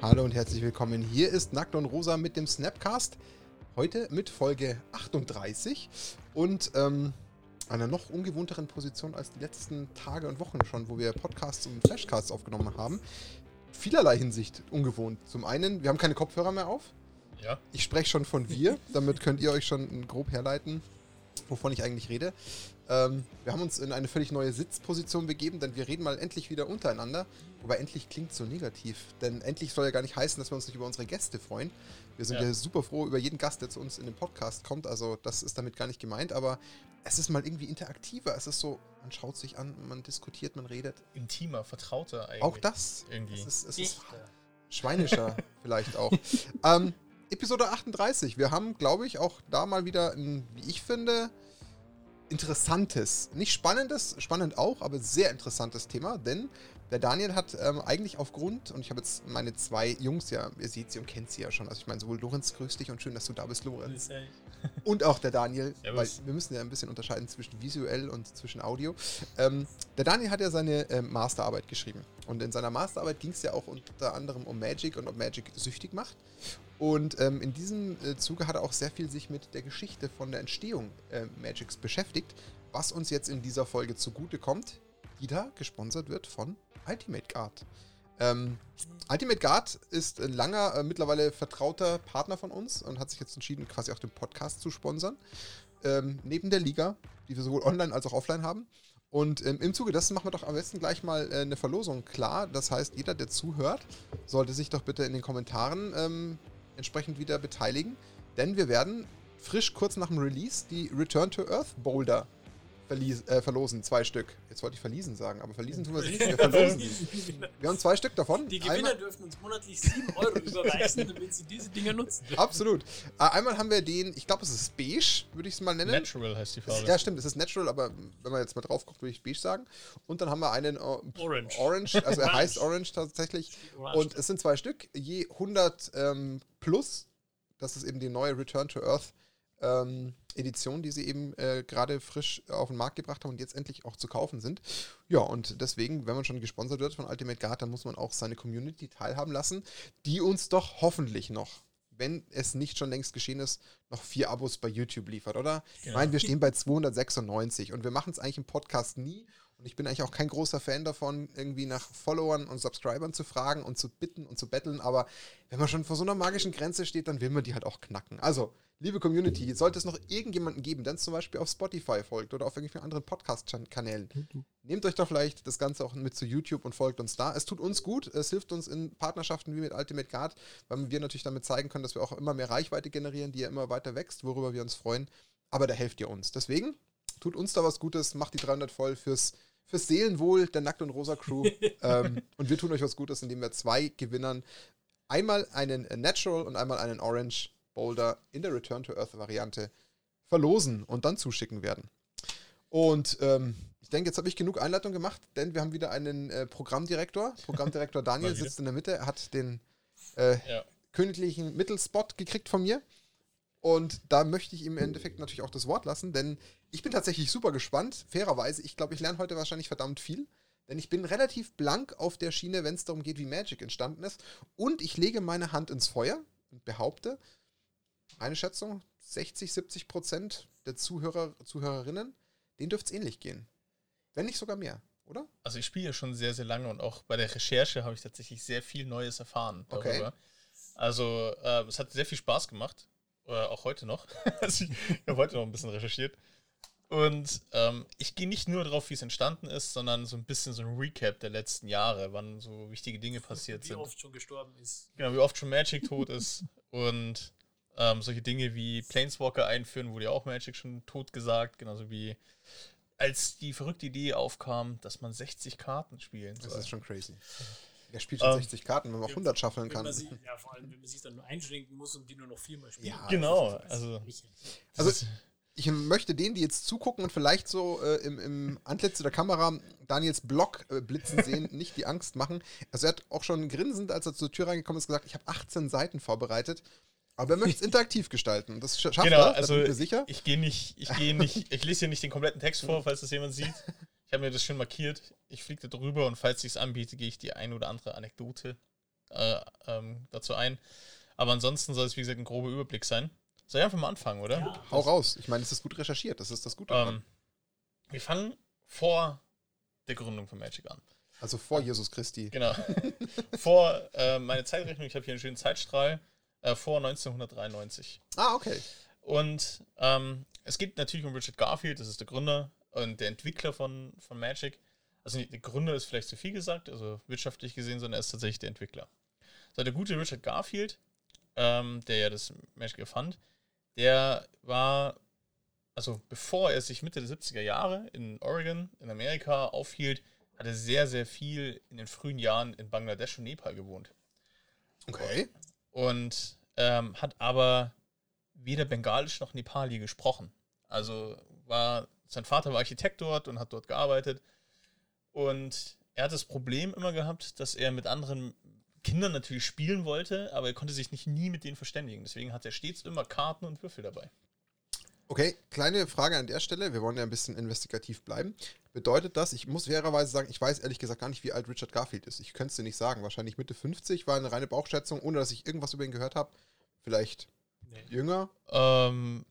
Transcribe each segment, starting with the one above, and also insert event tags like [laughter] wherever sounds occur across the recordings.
Hallo und herzlich willkommen. Hier ist Nackt und Rosa mit dem Snapcast. Heute mit Folge 38 und ähm, einer noch ungewohnteren Position als die letzten Tage und Wochen schon, wo wir Podcasts und Flashcasts aufgenommen haben. Vielerlei Hinsicht ungewohnt. Zum einen, wir haben keine Kopfhörer mehr auf. Ja. Ich spreche schon von wir, damit könnt ihr euch schon grob herleiten, wovon ich eigentlich rede. Ähm, wir haben uns in eine völlig neue Sitzposition begeben, denn wir reden mal endlich wieder untereinander. Wobei endlich klingt so negativ, denn endlich soll ja gar nicht heißen, dass wir uns nicht über unsere Gäste freuen. Wir sind ja, Ja. super froh über jeden Gast, der zu uns in den Podcast kommt, also das ist damit gar nicht gemeint, aber es ist mal irgendwie interaktiver. Es ist so, man schaut sich an, man diskutiert, man redet. Intimer, vertrauter eigentlich. Auch das. Irgendwie. Es ist, es ist schweinischer [laughs] vielleicht auch. Ähm, Episode 38. Wir haben, glaube ich, auch da mal wieder ein, wie ich finde, interessantes, nicht spannendes, spannend auch, aber sehr interessantes Thema, denn der Daniel hat ähm, eigentlich aufgrund, und ich habe jetzt meine zwei Jungs ja, ihr seht sie und kennt sie ja schon, also ich meine sowohl Lorenz, grüß dich und schön, dass du da bist, Lorenz. [laughs] Und auch der Daniel, weil wir müssen ja ein bisschen unterscheiden zwischen visuell und zwischen Audio. Ähm, der Daniel hat ja seine ähm, Masterarbeit geschrieben. Und in seiner Masterarbeit ging es ja auch unter anderem um Magic und ob Magic süchtig macht. Und ähm, in diesem äh, Zuge hat er auch sehr viel sich mit der Geschichte von der Entstehung äh, Magics beschäftigt, was uns jetzt in dieser Folge zugute kommt, die da gesponsert wird von Ultimate Guard. Ähm, Ultimate Guard ist ein langer, äh, mittlerweile vertrauter Partner von uns und hat sich jetzt entschieden, quasi auch den Podcast zu sponsern. Ähm, neben der Liga, die wir sowohl online als auch offline haben. Und ähm, im Zuge dessen machen wir doch am besten gleich mal äh, eine Verlosung klar. Das heißt, jeder, der zuhört, sollte sich doch bitte in den Kommentaren ähm, entsprechend wieder beteiligen. Denn wir werden frisch kurz nach dem Release die Return to Earth Boulder verlies, äh, verlosen. Zwei Stück. Jetzt wollte ich verliesen sagen, aber verliesen tun wir sie nicht. Wir [laughs] verlosen sie. Wir haben zwei Stück davon. Die Gewinner Einmal- dürfen uns monatlich 7 Euro überweisen, damit sie diese Dinger nutzen. Absolut. Äh, einmal haben wir den, ich glaube, es ist beige, würde ich es mal nennen. Natural heißt die Farbe. Ja, stimmt, es ist natural, aber wenn man jetzt mal drauf guckt, würde ich beige sagen. Und dann haben wir einen äh, Orange. Orange, also er heißt Orange tatsächlich. Orange. Und es sind zwei Stück, je 100 ähm, plus. Das ist eben die neue Return to Earth ähm, Edition, die sie eben äh, gerade frisch auf den Markt gebracht haben und jetzt endlich auch zu kaufen sind. Ja, und deswegen, wenn man schon gesponsert wird von Ultimate Guard, dann muss man auch seine Community teilhaben lassen, die uns doch hoffentlich noch, wenn es nicht schon längst geschehen ist, noch vier Abos bei YouTube liefert, oder? Ich Genau. meine, wir stehen bei 296 und wir machen es eigentlich im Podcast nie. Und ich bin eigentlich auch kein großer Fan davon, irgendwie nach Followern und Subscribern zu fragen und zu bitten und zu betteln. Aber wenn man schon vor so einer magischen Grenze steht, dann will man die halt auch knacken. Also, liebe Community, sollte es noch irgendjemanden geben, der uns zum Beispiel auf Spotify folgt oder auf irgendwelchen anderen Podcast-Kanälen, nehmt euch doch vielleicht das Ganze auch mit zu YouTube und folgt uns da. Es tut uns gut, es hilft uns in Partnerschaften wie mit Ultimate Guard, weil wir natürlich damit zeigen können, dass wir auch immer mehr Reichweite generieren, die ja immer weiter wächst, worüber wir uns freuen. Aber da helft ihr uns. Deswegen tut uns da was Gutes, macht die 300 voll fürs, fürs Seelenwohl der Nackt und Rosa Crew. [laughs] ähm, und wir tun euch was Gutes, indem wir zwei Gewinnern einmal einen Natural und einmal einen Orange Boulder in der Return to Earth Variante verlosen und dann zuschicken werden. Und ähm, ich denke, jetzt habe ich genug Einleitung gemacht, denn wir haben wieder einen äh, Programmdirektor. Programmdirektor [laughs] Daniel sitzt in der Mitte, hat den äh, Ja. königlichen Mittelspot gekriegt von mir. Und da möchte ich ihm im Endeffekt natürlich auch das Wort lassen, denn ich bin tatsächlich super gespannt. Fairerweise, ich glaube, ich lerne heute wahrscheinlich verdammt viel. Denn ich bin relativ blank auf der Schiene, wenn es darum geht, wie Magic entstanden ist. Und ich lege meine Hand ins Feuer und behaupte, eine Schätzung, 60, 70 Prozent der Zuhörer, Zuhörerinnen, denen dürfte es ähnlich gehen. Wenn nicht sogar mehr, oder? Also ich spiele ja schon sehr, sehr lange und auch bei der Recherche habe ich tatsächlich sehr viel Neues erfahren darüber. Okay. Also äh, es hat sehr viel Spaß gemacht. Äh, auch heute noch. [laughs] also ich habe heute noch ein bisschen recherchiert. Und ähm, ich gehe nicht nur darauf, wie es entstanden ist, sondern so ein bisschen so ein Recap der letzten Jahre, wann so wichtige Dinge passiert Wie sind. oft schon gestorben ist. Genau, wie oft schon Magic tot ist. [laughs] Und ähm, solche Dinge wie Planeswalker einführen, wurde ja auch Magic schon tot gesagt. Genauso wie als die verrückte Idee aufkam, dass man 60 Karten spielen Das soll. ist schon crazy. Wer spielt schon Ähm, 60 Karten, wenn man auch 100 schaffeln Wenn kann? man sich, ja, vor allem, wenn man sich dann nur einschränken muss und die nur noch viermal spielen Ja, kann. Genau, also-. Also- Ich möchte denen, die jetzt zugucken und vielleicht so äh, im, im Antlitz der Kamera Daniels Block äh, blitzen sehen, [laughs] nicht die Angst machen. Also er hat auch schon grinsend, als er zur Tür reingekommen ist, gesagt, ich habe 18 Seiten vorbereitet. Aber er möchte es [laughs] interaktiv gestalten. Das sch- schafft Genau, er, also bin ich mir sicher. ich gehe nicht, ich gehe nicht, ich lese hier nicht den kompletten Text vor, falls das jemand sieht. [laughs] Ich habe mir das schon markiert. Ich fliege da drüber und falls ich es anbiete, gehe ich die ein oder andere Anekdote äh, ähm, dazu ein. Aber ansonsten soll es, wie gesagt, ein grober Überblick sein. Soll ich einfach mal anfangen, oder? Ja. Hau raus. Ich meine, es ist gut recherchiert. Das ist das Gute. Ähm, wir fangen vor der Gründung von Magic an. also vor Jesus Christi. Genau. [laughs] vor äh, meine Zeitrechnung, ich habe hier einen schönen Zeitstrahl, äh, vor 1993. Ah, okay. Und ähm, es geht natürlich um Richard Garfield, das ist der Gründer und der Entwickler von, von Magic. Also nicht, der Gründer ist vielleicht zu viel gesagt, also wirtschaftlich gesehen, sondern er ist tatsächlich der Entwickler. So, der gute Richard Garfield, ähm, der ja das Magic erfand, der war, also bevor er sich Mitte der 70er Jahre in Oregon, in Amerika aufhielt, hat er sehr, sehr viel in den frühen Jahren in Bangladesch und Nepal gewohnt Okay. und ähm, hat aber weder Bengalisch noch Nepali gesprochen. Also war sein Vater war Architekt dort und hat dort gearbeitet und er hat das Problem immer gehabt, dass er mit anderen Kindern natürlich spielen wollte, aber er konnte sich nicht nie mit denen verständigen. Deswegen hat er stets immer Karten und Würfel dabei. Okay, kleine Frage an der Stelle. Wir wollen ja ein bisschen investigativ bleiben. Bedeutet das, ich muss fairerweise sagen, ich weiß ehrlich gesagt gar nicht, wie alt Richard Garfield ist. Ich könnte es dir nicht sagen. Wahrscheinlich Mitte 50 war eine reine Bauchschätzung, ohne dass ich irgendwas über ihn gehört habe. Vielleicht Nee. jünger. Ähm,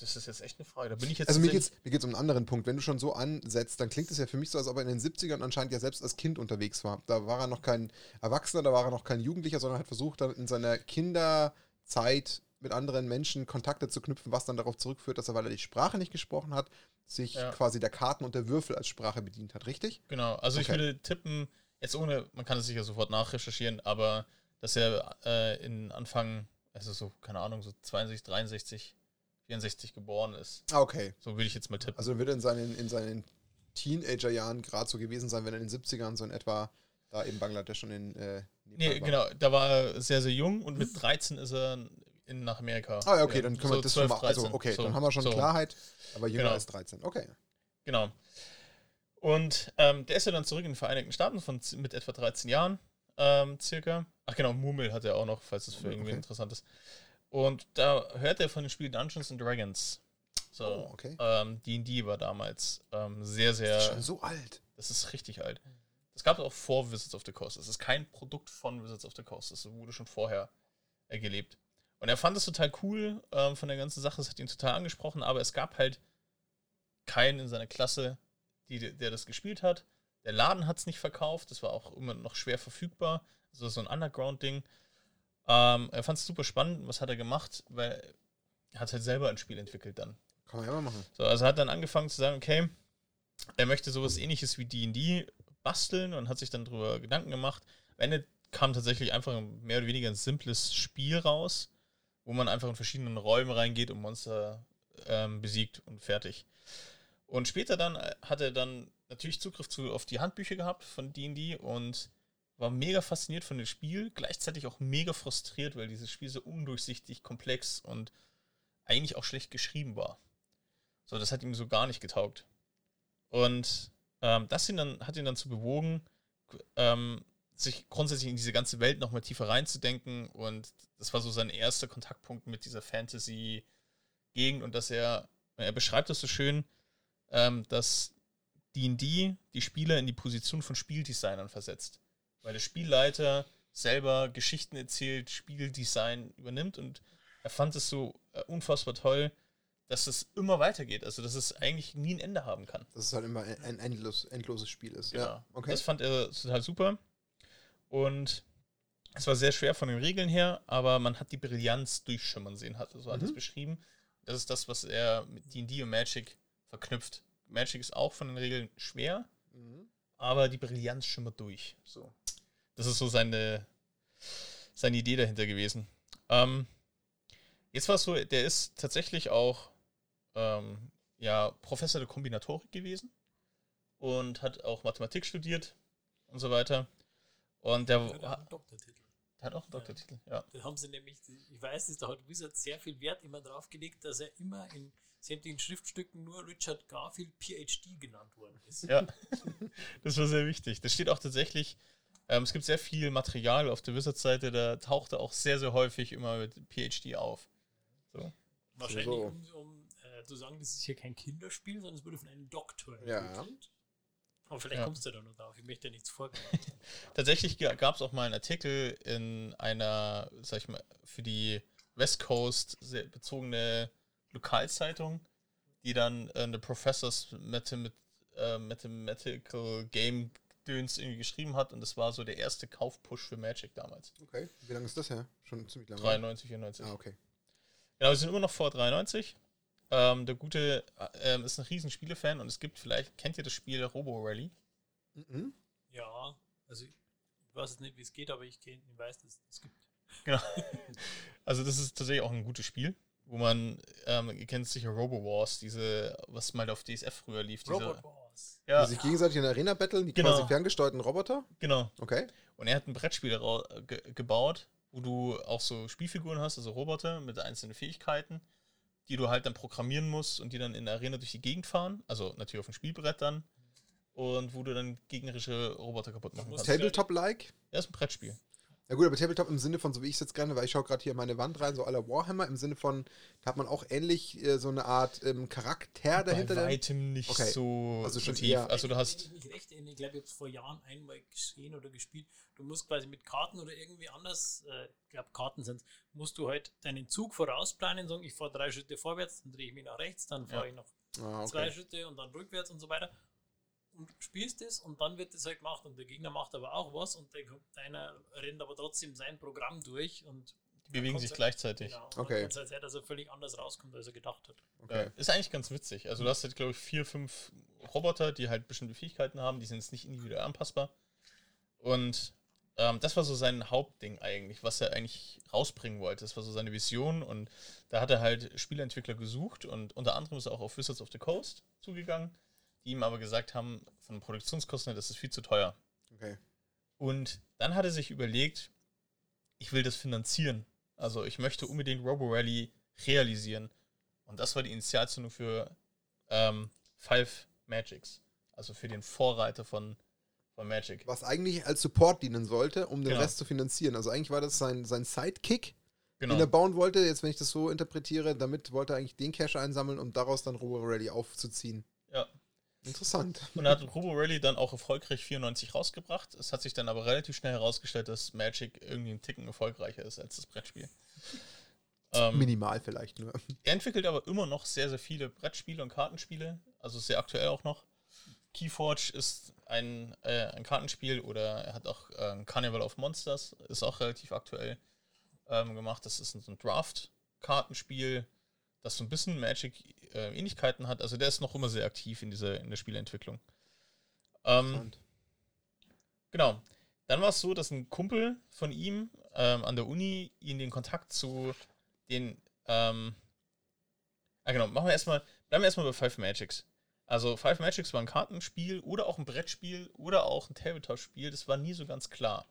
das ist jetzt echt eine Frage. Da bin ich jetzt Also mir mir geht's um einen anderen Punkt. Wenn du schon so ansetzt, dann klingt es ja für mich so, als ob er in den 70ern anscheinend ja selbst als Kind unterwegs war. Da war er noch kein Erwachsener, da war er noch kein Jugendlicher, sondern hat versucht, dann in seiner Kinderzeit mit anderen Menschen Kontakte zu knüpfen, was dann darauf zurückführt, dass er, weil er die Sprache nicht gesprochen hat, sich Ja. quasi der Karten und der Würfel als Sprache bedient hat, richtig? Genau, also ich Okay. würde tippen, jetzt ohne, man kann es sicher sofort nachrecherchieren, aber dass er äh, in Anfang, also so, keine Ahnung, so 62, 63, 64 geboren ist. Ah, okay. So würde ich jetzt mal tippen. Also er wird in seinen, in seinen Teenagerjahren gerade so gewesen sein, wenn er in den 70ern so in etwa da in Bangladesch und in äh, nee, war. genau, da war er sehr, sehr jung und mit 13 ist er in, nach Amerika. Ah, ja, okay, dann können wir so das 12, schon mal. Also, 13, okay, so, dann haben wir schon so. Klarheit, aber jünger Genau. als 13. Okay. Genau. Und ähm, der ist ja dann zurück in die Vereinigten Staaten von, mit etwa 13 Jahren ähm, circa. Ach genau, Mumel hat er auch noch, falls das für irgendwie Okay. interessant ist. Und da hört er von dem Spiel Dungeons and Dragons. So, Oh, okay. ähm, D&D war damals ähm, sehr, sehr, Schon so alt. das ist richtig alt. Das gab es auch vor Wizards of the Coast. Das ist kein Produkt von Wizards of the Coast. Das wurde schon vorher äh, gelebt. Und er fand es total cool ähm, von der ganzen Sache. Es hat ihn total angesprochen, aber es gab halt keinen in seiner Klasse, die, der das gespielt hat. Der Laden hat es nicht verkauft. Das war auch immer noch schwer verfügbar. Also so ein Underground-Ding. Ähm, er fand es super spannend. Was hat er gemacht? Weil er hat halt selber ein Spiel entwickelt dann. Kann man ja mal machen. So, also hat dann angefangen zu sagen, okay, er möchte sowas ähnliches wie D&D basteln und hat sich dann darüber Gedanken gemacht. Am Ende kam tatsächlich einfach mehr oder weniger ein simples Spiel raus, wo man einfach in verschiedenen Räumen reingeht und Monster ähm, besiegt und fertig. Und später dann hat er dann natürlich Zugriff zu, auf die Handbücher gehabt von D&D und war mega fasziniert von dem Spiel, gleichzeitig auch mega frustriert, weil dieses Spiel so undurchsichtig, komplex und eigentlich auch schlecht geschrieben war. So, das hat ihm so gar nicht getaugt. Und ähm, das ihn dann, hat ihn dann zu bewogen, ähm, sich grundsätzlich in diese ganze Welt nochmal tiefer reinzudenken. Und das war so sein erster Kontaktpunkt mit dieser Fantasy-Gegend. Und dass er, er beschreibt das so schön, ähm, dass D&D die Spieler in die Position von Spieldesignern versetzt. Weil der Spielleiter selber Geschichten erzählt, Spieldesign übernimmt und er fand es so äh, unfassbar toll, dass es immer weitergeht. Also, dass es eigentlich nie ein Ende haben kann. Dass es halt immer ein endlos, endloses Spiel ist. Genau. Ja, okay. Das fand er total super. Und es war sehr schwer von den Regeln her, aber man hat die Brillanz durchschimmern sehen, hat, so hat er es Mhm. beschrieben. Das ist das, was er mit D&D und Magic verknüpft. Magic ist auch von den Regeln schwer, Mhm. Aber die Brillanz schimmert durch. So. Das ist so seine, seine Idee dahinter gewesen. Ähm, jetzt war es so, der ist tatsächlich auch ähm, ja, Professor der Kombinatorik gewesen und hat auch Mathematik studiert und so weiter. Und der, Der hat auch hat einen Doktortitel. auch einen Doktortitel, ja. Da haben sie nämlich, ich weiß, dass da hat Wizard sehr viel Wert immer drauf gelegt, dass er immer in sämtlichen Schriftstücken nur Richard Garfield PhD genannt worden ist. Ja, [laughs] das war sehr wichtig. Das steht auch tatsächlich, ähm, es gibt sehr viel Material auf der Wizard-Seite, da taucht er auch sehr, sehr häufig immer mit PhD auf. So. Wahrscheinlich, So. um, um äh, zu sagen, das ist hier kein Kinderspiel, sondern es wurde von einem Doktor Ja. Aber vielleicht Ja. kommst du da noch drauf. Ich möchte nichts vorgeben. [laughs] Tatsächlich gab es auch mal einen Artikel in einer, sag ich mal, für die West Coast sehr bezogene Lokalzeitung, die dann äh, eine Professors Mathemat äh, Mathematical Game Döns irgendwie geschrieben hat und das war so der erste Kaufpush für Magic damals. Okay. Wie lange ist das her? Schon ziemlich lange. 93, 94. Ah, okay. Genau, wir sind immer noch vor 93. Ähm, der Gute äh, ähm, ist ein riesen Spielefan und es gibt vielleicht, kennt ihr das Spiel Robo Rally? Mhm. Ja, also ich weiß jetzt nicht, wie es geht, aber ich, kenn, ich weiß, dass es gibt. Genau. [laughs] Also das ist tatsächlich auch ein gutes Spiel, wo man, ähm, ihr kennt sicher Robo Wars, diese, was mal auf DSF früher lief. Diese, Robot Wars. Die ja, sich gegenseitig in der Arena battlen, die Genau. quasi ferngesteuerten Roboter. genau. Okay. Und er hat ein Brettspiel ge gebaut, wo du auch so Spielfiguren hast, also Roboter mit einzelnen Fähigkeiten, die du halt dann programmieren musst und die dann in der Arena durch die Gegend fahren, also natürlich auf dem Spielbrett dann. Und wo du dann gegnerische Roboter kaputt machen musst kannst. Tabletop-like. Ja, ist ein Brettspiel. Ja gut, aber Tabletop im Sinne von, so wie ich es jetzt gerne, weil ich schaue gerade hier in meine Wand rein, so aller Warhammer, im Sinne von, da hat man auch ähnlich äh, so eine Art ähm, Charakter dahinter. Bei weitem nicht Okay. so, Also so schon tief. eher- Also du hast, ich recht erinnere, ich glaube, ich habe es vor Jahren einmal gesehen oder gespielt. Du musst quasi mit Karten oder irgendwie anders, äh, ich glaube Karten sind musst du halt deinen Zug vorausplanen, sagen, ich fahre drei Schritte vorwärts, dann drehe ich mich nach rechts, dann fahre Ja. ich noch Ah, zwei okay. Schritte und dann rückwärts und so weiter. Und spielst es und dann wird das halt gemacht und der Gegner macht aber auch was und der, deiner rennt aber trotzdem sein Programm durch und die bewegen dann sich gleichzeitig. Genau, und Okay. dann kann's halt sein, dass er völlig anders rauskommt, als er gedacht hat. okay. Ja, ist eigentlich ganz witzig. Also du hast jetzt, glaube ich, vier, fünf Roboter, die halt bestimmte Fähigkeiten haben, die sind jetzt nicht individuell anpassbar. Und ähm, das war so sein Hauptding eigentlich, was er eigentlich rausbringen wollte. Das war so seine Vision und da hat er halt Spieleentwickler gesucht und unter anderem ist er auch auf Wizards of the Coast zugegangen, die ihm aber gesagt haben, von Produktionskosten her, das ist viel zu teuer. okay. Und dann hat er sich überlegt, ich will das finanzieren. Also ich möchte unbedingt Robo Rally realisieren. Und das war die Initialzündung für ähm, Five Magics. Also für den Vorreiter von, von Magic. Was eigentlich als Support dienen sollte, um den Genau. Rest zu finanzieren. Also eigentlich war das sein, sein Sidekick, Genau. den er bauen wollte. Jetzt, wenn ich das so interpretiere, damit wollte er eigentlich den Cash einsammeln, um daraus dann Robo Rally aufzuziehen. Interessant. Und hat Robo Rally dann auch erfolgreich 94 rausgebracht. Es hat sich dann aber relativ schnell herausgestellt, dass Magic irgendwie einen Ticken erfolgreicher ist als das Brettspiel. [laughs] Ähm, Minimal vielleicht nur. Er entwickelt aber immer noch sehr, sehr viele Brettspiele und Kartenspiele, also sehr aktuell auch noch. Keyforge ist ein, äh, ein Kartenspiel oder er hat auch ähm, Carnival of Monsters, ist auch relativ aktuell ähm, gemacht. Das ist ein, so ein Draft-Kartenspiel, das so ein bisschen Magic-Ähnlichkeiten hat. Also der ist noch immer sehr aktiv in dieser in der Spieleentwicklung. Ähm. Genau. Dann war es so, dass ein Kumpel von ihm ähm, an der Uni ihn den Kontakt zu den. Ähm, ah, genau, machen wir erstmal. Bleiben wir erstmal bei Five Magics. Also, Five Magics war ein Kartenspiel oder auch ein Brettspiel oder auch ein Tabletop-Spiel. Das war nie so ganz klar.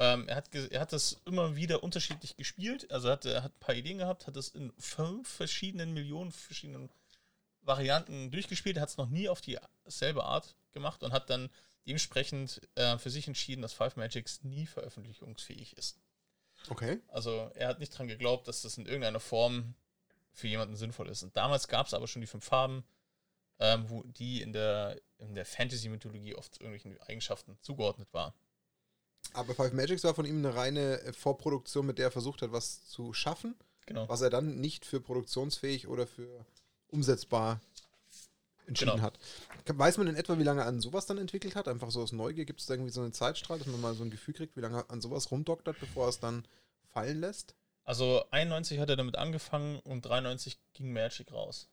Ähm, er, hat er hat das immer wieder unterschiedlich gespielt. Also, er hat, er hat ein paar Ideen gehabt, hat das in fünf verschiedenen Millionen verschiedenen Varianten durchgespielt. Hat es noch nie auf dieselbe Art gemacht und hat dann dementsprechend äh, für sich entschieden, dass Five Magics nie veröffentlichungsfähig ist. Okay. Also er hat nicht dran geglaubt, dass das in irgendeiner Form für jemanden sinnvoll ist. Und damals gab es aber schon die fünf Farben, ähm, wo die in der, in der Fantasy-Mythologie oft irgendwelchen Eigenschaften zugeordnet war. Aber Five Magics war von ihm eine reine äh, Vorproduktion, mit der er versucht hat, was zu schaffen, Genau. was er dann nicht für produktionsfähig oder für umsetzbar entschieden Genau. hat. Weiß man in etwa, wie lange er an sowas dann entwickelt hat? Einfach so aus Neugier? Gibt es da irgendwie so einen Zeitstrahl, dass man mal so ein Gefühl kriegt, wie lange er an sowas rumdoktert, bevor er es dann fallen lässt? Also 91 hat er damit angefangen und 93 ging Magic raus.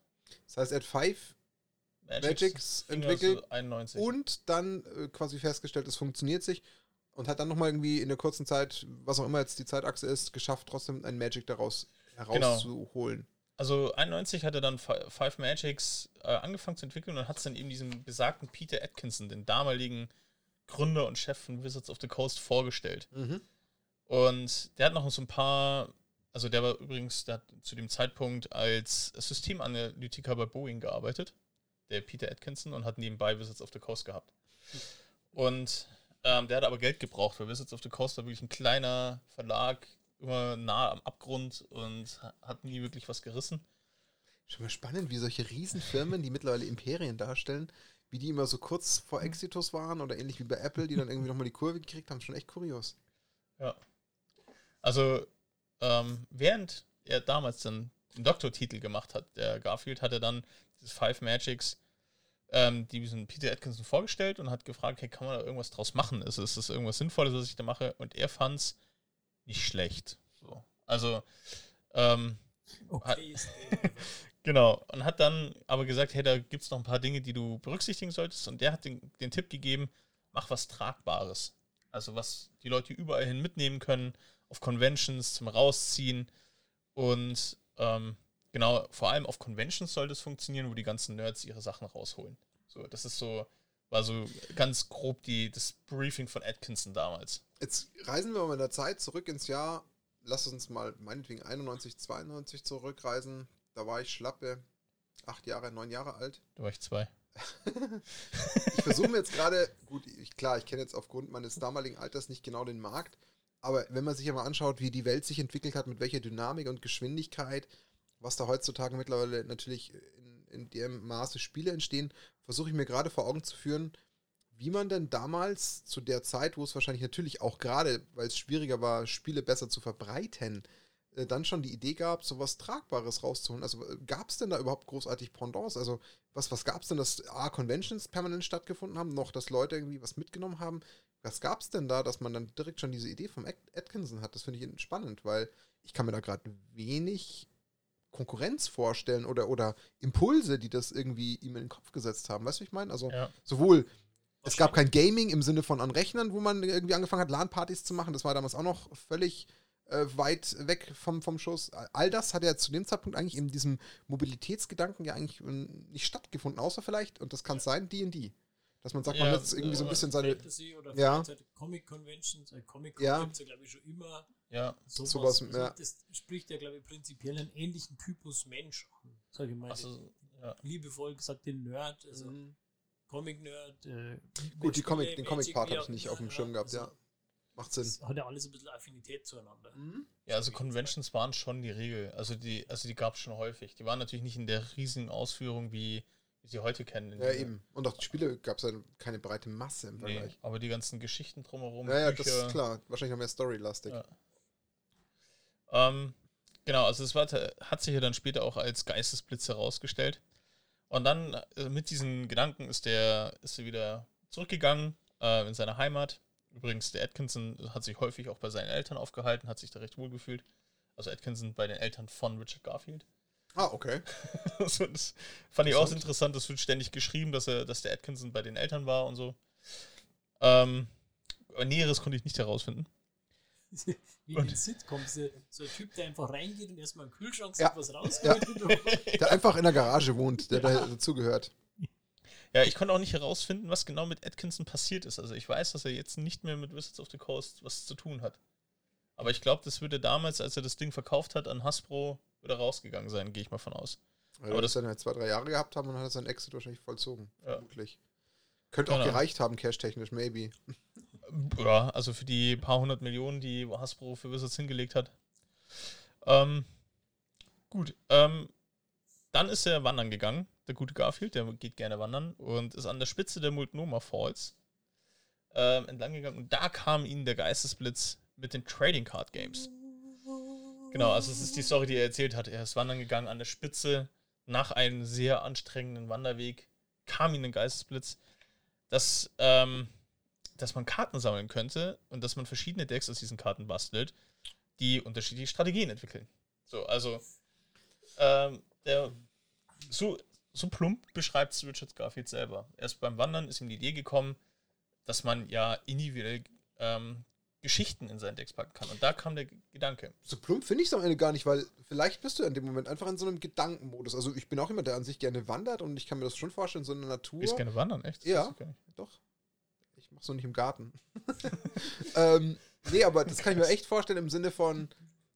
Das heißt, er hat Five Magics fing entwickelt also 91. und dann äh, quasi festgestellt, es funktioniert sich und hat dann nochmal irgendwie in der kurzen Zeit, was auch immer jetzt die Zeitachse ist, geschafft, trotzdem ein Magic daraus Genau. herauszuholen. Also 91 hat er dann Fi- Five Magics äh, angefangen zu entwickeln und hat es dann eben diesem besagten Peter Atkinson, den damaligen Gründer und Chef von Wizards of the Coast, vorgestellt. Mhm. Und der hat noch so ein paar, also der war übrigens, der hat zu dem Zeitpunkt als Systemanalytiker bei Boeing gearbeitet, der Peter Atkinson, und hat nebenbei Wizards of the Coast gehabt. Und ähm, der hat aber Geld gebraucht, weil Wizards of the Coast war wirklich ein kleiner Verlag, immer nah am Abgrund und ha- hat nie wirklich was gerissen. Schon mal spannend, wie solche Riesenfirmen, die mittlerweile Imperien darstellen, wie wie die immer so kurz vor Exitus waren oder ähnlich wie bei Apple, die dann irgendwie nochmal die Kurve gekriegt haben, schon echt kurios. Ja. Also, ähm, während er damals dann den Doktortitel gemacht hat, der Garfield, hat er dann dieses Five Magics ähm, diesen Peter Atkinson vorgestellt und hat gefragt, hey, kann man da irgendwas draus machen? Ist, ist das irgendwas Sinnvolles, was ich da mache? Und er fand es nicht schlecht. So. Also, ähm, Okay, hat, [laughs] genau. Und hat dann aber gesagt, hey, da gibt es noch ein paar Dinge, die du berücksichtigen solltest. Und der hat den, den Tipp gegeben, mach was Tragbares. Also was die Leute überall hin mitnehmen können, auf Conventions zum Rausziehen. Und ähm, genau, vor allem auf Conventions sollte es funktionieren, wo die ganzen Nerds ihre Sachen rausholen. So, das ist so, war so ganz grob die, das Briefing von Atkinson damals. Jetzt reisen wir mal in der Zeit zurück ins Jahr, lass uns mal meinetwegen 91, 92 zurückreisen. Da war ich schlappe, acht Jahre, neun Jahre alt. Da war ich zwei. ich versuche mir jetzt gerade, gut, ich, klar, ich kenne jetzt aufgrund meines damaligen Alters nicht genau den Markt, aber wenn man sich ja mal anschaut, wie die Welt sich entwickelt hat, mit welcher Dynamik und Geschwindigkeit, was da heutzutage mittlerweile natürlich in, in dem Maße Spiele entstehen, versuche ich mir gerade vor Augen zu führen, wie man denn damals zu der Zeit, wo es wahrscheinlich natürlich auch gerade, weil es schwieriger war, Spiele besser zu verbreiten, äh, dann schon die Idee gab, so was Tragbares rauszuholen. Also äh, gab es denn da überhaupt großartig Pendants? Also was, was gab es denn, dass A, Conventions permanent stattgefunden haben, noch, dass Leute irgendwie was mitgenommen haben? Was gab es denn da, dass man dann direkt schon diese Idee vom Atkinson hat? Das finde ich spannend, weil ich kann mir da gerade wenig Konkurrenz vorstellen oder, oder Impulse, die das irgendwie ihm in den Kopf gesetzt haben. Weißt du, wie ich meine? Also Ja. sowohl, es gab kein Gaming im Sinne von an Rechnern, wo man irgendwie angefangen hat, LAN-Partys zu machen. Das war damals auch noch völlig äh, weit weg vom, vom Schuss. All das hat ja zu dem Zeitpunkt eigentlich in diesem Mobilitätsgedanken ja eigentlich äh, nicht stattgefunden, außer vielleicht, und das kann sein, D&D. Dass man sagt, man Ja, hat jetzt irgendwie so ein äh, bisschen seine, Fantasy oder Ja. vielleicht halt Comic Conventions. Äh, Comic Ja. Gibt es ja, glaube ich, schon immer. Ja, Sowas, Sowas, also ja. Das spricht ja, glaube ich, prinzipiell einen ähnlichen Typus Mensch an. Sag ich mal. also, ja. liebevoll gesagt, den Nerd, also Mhm. Comic-Nerd. Äh, Gut, die Comic, den Comic-Part habe ich nicht auf dem Schirm gehabt, also ja. Macht Sinn. Das hat ja alles ein bisschen Affinität zueinander. Mhm. Ja, also Conventions waren schon die Regel. Also die, also die gab es schon häufig. Die waren natürlich nicht in der riesigen Ausführung, wie wir sie heute kennen. Ja, eben. Und auch die Spiele gab es ja keine breite Masse im Nee, Vergleich. aber die ganzen Geschichten drumherum. Ja, ja, das Bücher, ist klar. Wahrscheinlich noch mehr Storylastig. Ja. Ähm, genau, also es war, hat sich ja dann später auch als Geistesblitz herausgestellt. Und dann äh, mit diesen Gedanken ist der, ist er wieder zurückgegangen äh, in seine Heimat. Übrigens, der Atkinson hat sich häufig auch bei seinen Eltern aufgehalten, hat sich da recht wohl gefühlt. Also Atkinson bei den Eltern von Richard Garfield. Ah, okay. Also [laughs] das fand ich auch Interessant. Das wird ständig geschrieben, dass er, dass der Atkinson bei den Eltern war und so. Ähm, Näheres konnte ich nicht herausfinden. Wie in Sitcoms, so so ein Typ, der einfach reingeht und erstmal einen Kühlschrank Ja. was rausgeholt wird. [laughs] [laughs] Der einfach in der Garage wohnt, der da dazugehört. Ja, ich konnte auch nicht herausfinden, was genau mit Atkinson passiert ist. Also ich weiß, dass er jetzt nicht mehr mit Wizards of the Coast was zu tun hat. Aber ich glaube, das würde damals, als er das Ding verkauft hat, an Hasbro wieder rausgegangen sein, gehe ich mal von aus. Weil Aber das dann halt zwei, drei Jahre gehabt haben und hat seinen Exit wahrscheinlich vollzogen. Ja. Vermutlich. Könnte auch Genau. gereicht haben, cash-technisch, maybe. Ja, also für die paar hundert Millionen, die Hasbro für Wizards hingelegt hat. Ähm, gut, ähm, dann ist er wandern gegangen, der gute Garfield, der geht gerne wandern und ist an der Spitze der Multnomah Falls ähm, entlang gegangen und da kam ihm der Geistesblitz mit den Trading Card Games. Genau, also es ist die Story, die er erzählt hat. Er ist wandern gegangen an der Spitze nach einem sehr anstrengenden Wanderweg, kam ihm ein Geistesblitz, dass, ähm, dass man Karten sammeln könnte und dass man verschiedene Decks aus diesen Karten bastelt, die unterschiedliche Strategien entwickeln. So, also ähm, der, so, so plump beschreibt es Richard Garfield selber. Erst beim Wandern ist ihm die Idee gekommen, dass man ja individuell ähm, Geschichten in seinen Decks packen kann. Und da kam der Gedanke. So plump finde ich es am Ende gar nicht, weil vielleicht bist du in dem Moment einfach in so einem Gedankenmodus. Also ich bin auch jemand, der an sich gerne wandert und ich kann mir das schon vorstellen, so in der Natur. Du gehst gerne wandern, echt? Das Ja. Doch. Mach's noch nicht im Garten. [laughs] ähm, nee, aber das kann ich mir echt vorstellen im Sinne von,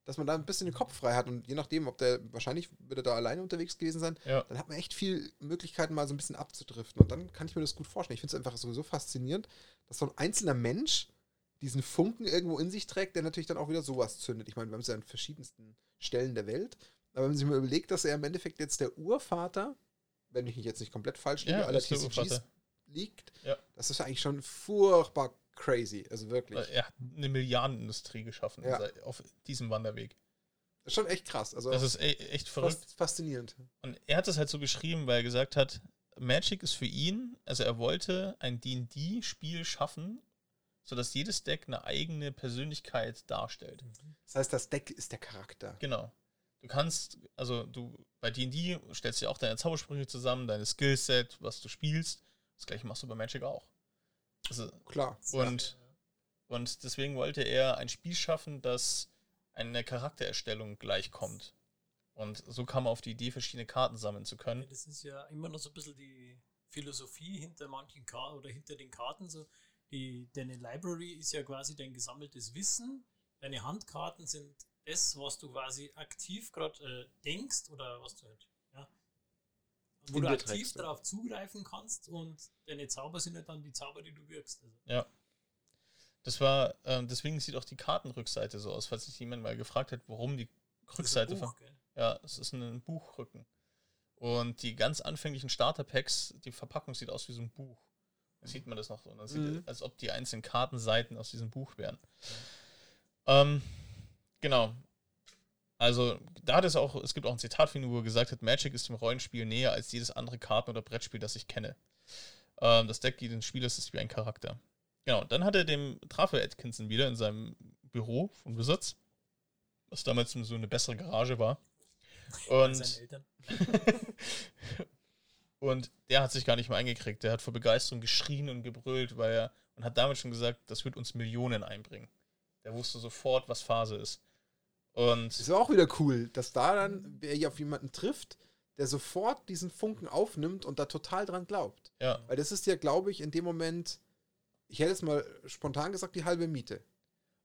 dass man da ein bisschen den Kopf frei hat und je nachdem, ob der, wahrscheinlich wird er da alleine unterwegs gewesen sein, Ja. dann hat man echt viel Möglichkeiten, mal so ein bisschen abzudriften. Und dann kann ich mir das gut vorstellen. Ich finde es einfach sowieso faszinierend, dass so ein einzelner Mensch diesen Funken irgendwo in sich trägt, der natürlich dann auch wieder sowas zündet. Ich meine, wir haben es ja an verschiedensten Stellen der Welt. Aber wenn man sich mal überlegt, dass er im Endeffekt jetzt der Urvater, wenn ich mich jetzt nicht komplett falsch liege, Ja, aller TCGs. Liegt, Ja. das ist eigentlich schon furchtbar crazy. Also wirklich. Weil Er hat eine Milliardenindustrie geschaffen Ja. sei- auf diesem Wanderweg. Das ist schon echt krass. Also Das ist e echt verrückt. faszinierend. Und er hat es halt so geschrieben, weil er gesagt hat, Magic ist für ihn, also er wollte ein D&D-Spiel schaffen, sodass jedes Deck eine eigene Persönlichkeit darstellt. Das heißt, das Deck ist der Charakter. Genau. Du kannst, also du bei D&D stellst du auch deine Zaubersprüche zusammen, deine Skillset, was du spielst. Das gleiche machst du bei Magic auch. Also, Klar. und, und deswegen wollte er ein Spiel schaffen, das eine Charaktererstellung gleichkommt. Und so kam er auf die Idee, verschiedene Karten sammeln zu Ja, können. das ist ja immer noch so ein bisschen die Philosophie hinter manchen Karten oder hinter den Karten. So, die, deine Library ist ja quasi dein gesammeltes Wissen. Deine Handkarten sind das, was du quasi aktiv gerade äh, denkst oder was du halt, ja, wo In du aktiv darauf zugreifen kannst und deine Zauber sind ja dann die Zauber, die du wirkst. Also, Ja. Das war, ähm, deswegen sieht auch die Kartenrückseite so aus, falls sich jemand mal gefragt hat, warum die das ist ein Rückseite von. Buch, gell? Ja, es ist ein Buchrücken. Und die ganz anfänglichen Starter-Packs, die Verpackung sieht aus wie so ein Buch. Da sieht man das noch so. Und dann sieht Mhm. als ob die einzelnen Kartenseiten aus diesem Buch wären. Ähm, genau. Also, da hat es auch, es gibt auch ein Zitat von ihm, wo er gesagt hat, Magic ist dem Rollenspiel näher als jedes andere Karten- oder Brettspiel, das ich kenne. Ähm, das Deck jedes Spielers ist wie ein Charakter. Genau, dann hat er dem traf er Atkinson wieder in seinem Büro von Wizards, was damals so eine bessere Garage war. Und, [laughs] und der hat sich gar nicht mehr eingekriegt. Der hat vor Begeisterung geschrien und gebrüllt, weil er und hat damit schon gesagt, das wird uns Millionen einbringen. Der wusste sofort, was Phase ist. Und Das ist auch wieder cool, dass da dann wer hier auf jemanden trifft, der sofort diesen Funken aufnimmt und da total dran glaubt. ja, Weil das ist ja, glaube ich, in dem Moment, ich hätte es mal spontan gesagt, die halbe Miete.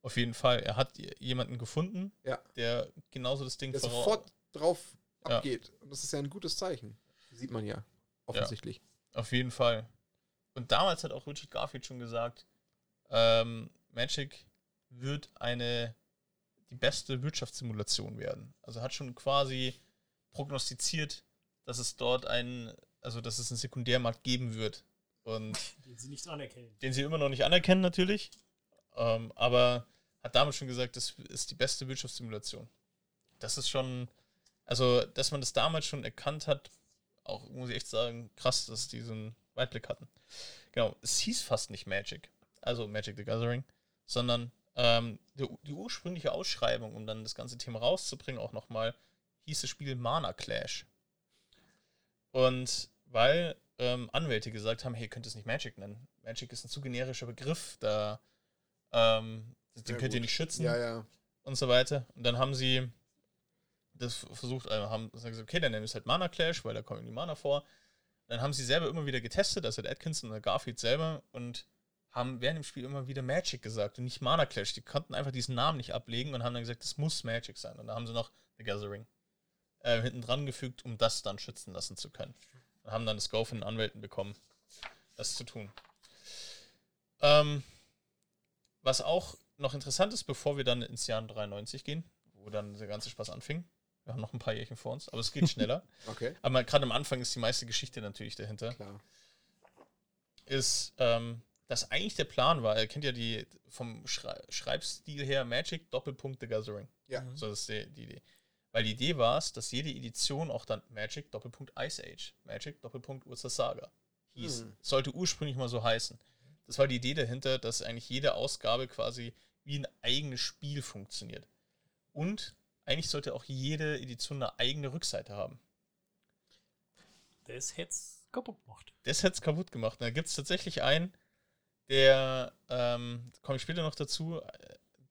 auf jeden Fall. Er hat jemanden gefunden, Ja. der genauso das Ding Der sofort drauf Ja. abgeht. Und das ist ja ein gutes Zeichen. Sieht man ja. Offensichtlich. Auf jeden Fall. Und damals hat auch Richard Garfield schon gesagt, ähm, Magic wird eine die beste Wirtschaftssimulation werden. Also hat schon quasi prognostiziert, dass es dort einen, also dass es einen Sekundärmarkt geben wird. Und [laughs] Den sie nicht anerkennen. den sie immer noch nicht anerkennen natürlich. Ähm, aber hat damals schon gesagt, das ist die beste Wirtschaftssimulation. Das ist schon, also dass man das damals schon erkannt hat, auch muss ich echt sagen, krass, dass die so einen Weitblick hatten. Genau, es hieß fast nicht Magic, also Magic the Gathering, sondern ähm, die, die ursprüngliche Ausschreibung, um dann das ganze Thema rauszubringen, auch nochmal, hieß das Spiel Mana Clash. Und weil ähm, Anwälte gesagt haben, hey, ihr könnt es nicht Magic nennen. Magic ist ein zu generischer Begriff, da ähm, den Ja, könnt ihr gut. nicht schützen Ja, ja. und so weiter. Und dann haben sie das versucht, also haben gesagt, okay, dann nennen wir es halt Mana Clash, weil da kommen die Mana vor. Dann haben sie selber immer wieder getestet, also der Atkinson und der Garfield selber, und haben während dem Spiel immer wieder Magic gesagt und nicht Mana Clash. Die konnten einfach diesen Namen nicht ablegen und haben dann gesagt, das muss Magic sein. Und da haben sie noch The Gathering äh, hinten dran gefügt, um das dann schützen lassen zu können. Und haben dann das Go von den Anwälten bekommen, das zu tun. Ähm, was auch noch interessant ist, bevor wir dann ins Jahr 93 gehen, wo dann der ganze Spaß anfing. Wir haben noch ein paar Jährchen vor uns, aber es geht schneller. [laughs] Okay, aber gerade am Anfang ist die meiste Geschichte natürlich dahinter. klar. Ist, ähm, dass eigentlich der Plan war, ihr kennt ja die vom Schrei Schreibstil her Magic Doppelpunkt The Gathering. Ja. Mhm. So das ist die, die Idee. Weil die Idee war es, dass jede Edition auch dann Magic Doppelpunkt Ice Age, Magic Doppelpunkt Ursa Saga hieß. Hm. Sollte ursprünglich mal so heißen. Das war die Idee dahinter, dass eigentlich jede Ausgabe quasi wie ein eigenes Spiel funktioniert. Und eigentlich sollte auch jede Edition eine eigene Rückseite haben. Das hätte es kaputt gemacht. Das hätte es kaputt gemacht. Da gibt es tatsächlich einen, der, ähm, komme ich später noch dazu,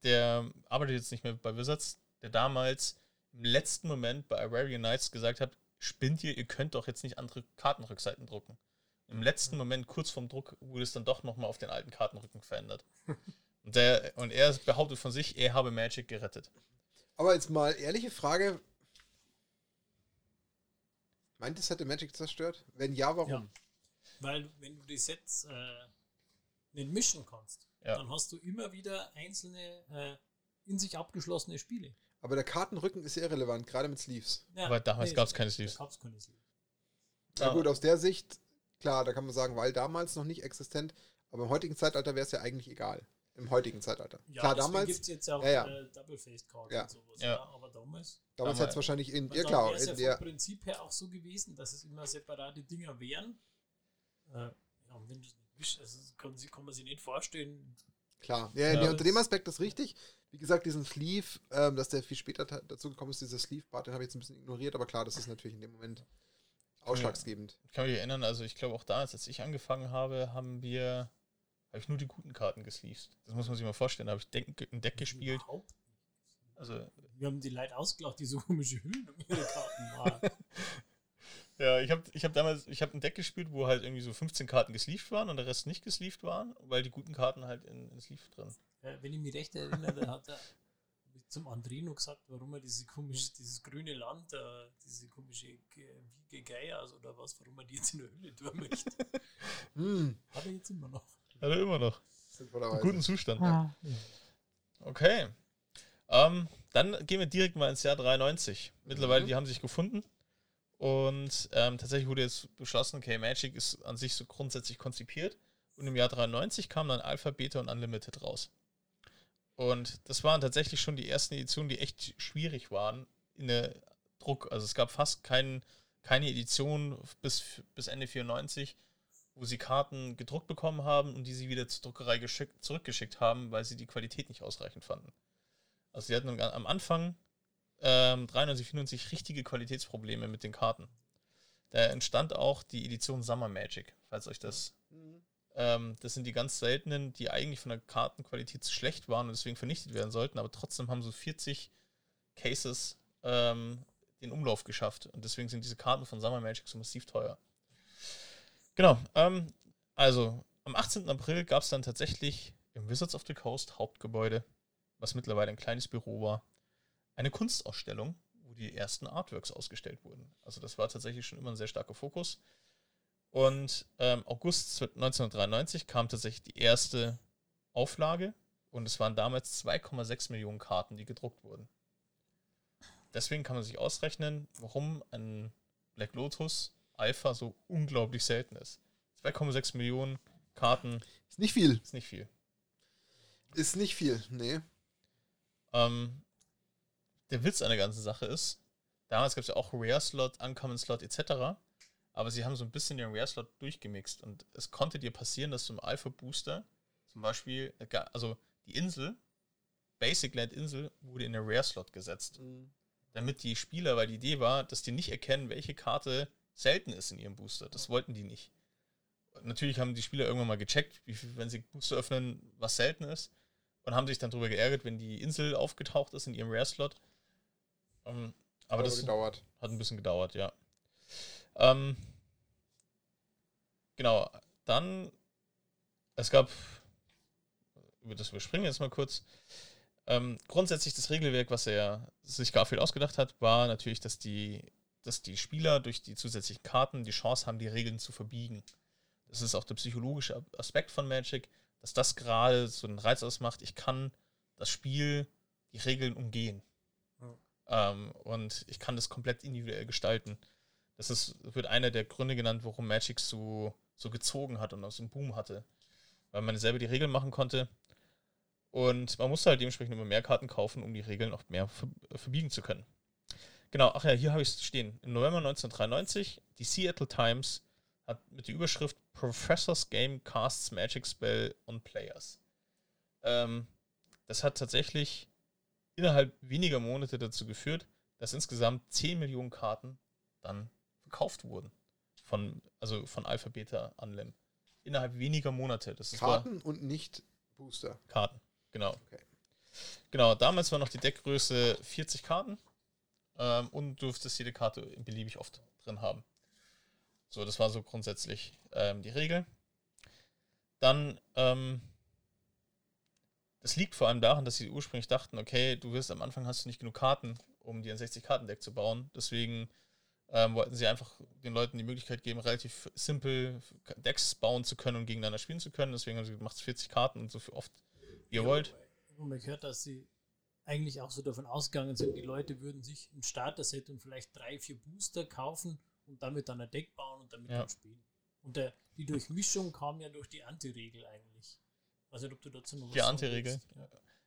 der arbeitet jetzt nicht mehr bei Wizards, der damals im letzten Moment bei Irarian Knights gesagt hat, spinnt ihr, ihr könnt doch jetzt nicht andere Kartenrückseiten drucken. Im letzten Moment, kurz vorm Druck, wurde es dann doch nochmal auf den alten Kartenrücken verändert. Und, der, und er behauptet von sich, er habe Magic gerettet. Aber jetzt mal ehrliche Frage. Meint es hätte Magic zerstört? Wenn ja, warum? Ja. Weil, wenn du die Sets äh, nicht mischen kannst, Ja. dann hast du immer wieder einzelne äh, in sich abgeschlossene Spiele. Aber der Kartenrücken ist irrelevant, gerade mit Sleeves. Ja, Aber damals gab's keine da Sleeves. gab's keine Sleeves. Na Ja. gut, aus der Sicht, klar, da kann man sagen, weil damals noch nicht existent, aber im heutigen Zeitalter wäre es ja eigentlich egal. Im heutigen Zeitalter. Ja, klar, damals, gibt's jetzt ja auch ja, ja. Äh, Double-Faced-Karten Ja. und sowas. Ja. Ja. aber damals. damals hätte es wahrscheinlich in, ja klar, in ja vom Prinzip her auch so gewesen, dass es immer separate Dinger wären. Äh, ja, und wenn du es also kann, sie- kann man sich nicht vorstellen. klar. Ja, Ja. nee, unter dem Aspekt ist richtig. Wie gesagt, diesen Sleeve, ähm, dass der viel später dazu gekommen ist, dieser Sleeve-Part, den habe ich jetzt ein bisschen ignoriert, aber klar, das ist natürlich in dem Moment ausschlaggebend. Ich kann mich erinnern, also ich glaube auch damals, als ich angefangen habe, haben wir, habe ich nur die guten Karten gesleeved. Das muss man sich mal vorstellen. Da habe ich Deck, ein Deck gespielt. Also, Wir haben die Leute ausgelacht, die so komische Hüllen um ihre Karten waren. [laughs] ja, ich habe ich hab damals, ich habe ein Deck gespielt, wo halt irgendwie so 15 Karten gesleeved waren und der Rest nicht gesleeved waren, weil die guten Karten halt in, in Sleeve drin. Äh, wenn ich mich recht erinnere, [laughs] hat er zum Andrino gesagt, warum er diese komische, dieses grüne Land, äh, diese komische Ge- Wiege Geiers oder was, warum er die jetzt in der Hülle tun möchte. [laughs] Hm, Hat er jetzt immer noch. Hat er immer noch. Im guten Zustand. Ja. Okay. Ähm, dann gehen wir direkt mal ins Jahr 93. Mittlerweile, Mhm. die haben sich gefunden. Und ähm, tatsächlich wurde jetzt beschlossen, okay, Magic ist an sich so grundsätzlich konzipiert. Und im Jahr 93 kam dann Alpha, Beta und Unlimited raus. Und das waren tatsächlich schon die ersten Editionen, die echt schwierig waren in der Druck. Also es gab fast kein, keine Edition bis, bis Ende 94, wo sie Karten gedruckt bekommen haben und die sie wieder zur Druckerei geschickt, zurückgeschickt haben, weil sie die Qualität nicht ausreichend fanden. Also sie hatten am Anfang ähm, 93, 94 richtige Qualitätsprobleme mit den Karten. Da entstand auch die Edition Summer Magic, falls euch das. Mhm. Ähm, das sind die ganz seltenen, die eigentlich von der Kartenqualität schlecht waren und deswegen vernichtet werden sollten, aber trotzdem haben so 40 Cases ähm, den Umlauf geschafft und deswegen sind diese Karten von Summer Magic so massiv teuer. Genau, ähm, also am 18. April gab es dann tatsächlich im Wizards of the Coast Hauptgebäude, was mittlerweile ein kleines Büro war, eine Kunstausstellung, wo die ersten Artworks ausgestellt wurden. Also das war tatsächlich schon immer ein sehr starker Fokus. Und ähm, August 1993 kam tatsächlich die erste Auflage und es waren damals 2,6 Millionen Karten, die gedruckt wurden. Deswegen kann man sich ausrechnen, warum ein Black Lotus Alpha so unglaublich selten ist. 2,6 Millionen Karten Ist nicht viel. ist nicht viel. Ist nicht viel, nee. Ähm, der Witz an der ganzen Sache ist, damals gab es ja auch Rare Slot, Uncommon Slot etc. Aber sie haben so ein bisschen den Rare Slot durchgemixt und es konnte dir passieren, dass du im Alpha Booster zum Beispiel, äh, also die Insel, Basic Land Insel, wurde in den Rare Slot gesetzt. Damit die Spieler, weil die Idee war, dass die nicht erkennen, welche Karte selten ist in ihrem Booster. Das wollten die nicht. Natürlich haben die Spieler irgendwann mal gecheckt, wie viel, wenn sie Booster öffnen, was selten ist. Und haben sich dann darüber geärgert, wenn die Insel aufgetaucht ist in ihrem Rare-Slot. Ähm, aber Hat das gedauert. hat ein bisschen gedauert, ja. Ähm, genau, dann, es gab, über das überspringen jetzt mal kurz. Ähm, grundsätzlich das Regelwerk, was er sich Garfield ausgedacht hat, war natürlich, dass die, dass die Spieler durch die zusätzlichen Karten die Chance haben, die Regeln zu verbiegen. Das ist auch der psychologische Aspekt von Magic, dass das gerade so einen Reiz ausmacht. Ich kann das Spiel, die Regeln umgehen. Ähm, und ich kann das komplett individuell gestalten. Das ist, wird einer der Gründe genannt, warum Magic so, so gezogen hat und auch so einen Boom hatte. Weil man selber die Regeln machen konnte. Und man musste halt dementsprechend immer mehr Karten kaufen, um die Regeln auch mehr ver verbiegen zu können. Genau, ach ja, hier habe ich es stehen. Im November 1993, die Seattle Times hat mit der Überschrift Professor's Game casts Magic Spell on Players. Ähm, das hat tatsächlich innerhalb weniger Monate dazu geführt, dass insgesamt 10 Millionen Karten dann verkauft wurden. Von, also von Alpha Beta Unlim. Innerhalb weniger Monate. Das ist war- Karten und nicht Booster. Karten, genau. Okay. Genau, damals war noch die Deckgröße 40 Karten ähm, und du durftest jede Karte beliebig oft drin haben. So, das war so grundsätzlich ähm, die Regel. Dann, ähm, das liegt vor allem daran, dass sie ursprünglich dachten, okay, du wirst am Anfang hast du nicht genug Karten, um dir ein 60-Karten-Deck zu bauen. Deswegen ähm, wollten sie einfach den Leuten die Möglichkeit geben, relativ simpel Decks bauen zu können und gegeneinander spielen zu können. Deswegen haben sie gemacht 40 Karten und so viel oft ihr wollt. Ich habe mal gehört, dass sie eigentlich auch so davon ausgegangen sind, die Leute würden sich ein Starter-Set und vielleicht drei, vier Booster kaufen und damit dann ein Deck bauen und damit Ja. dann spielen. Und der, die Durchmischung kam ja durch die Anti-Regel eigentlich. Weiß nicht, ob du dazu noch Die Anti-Regel.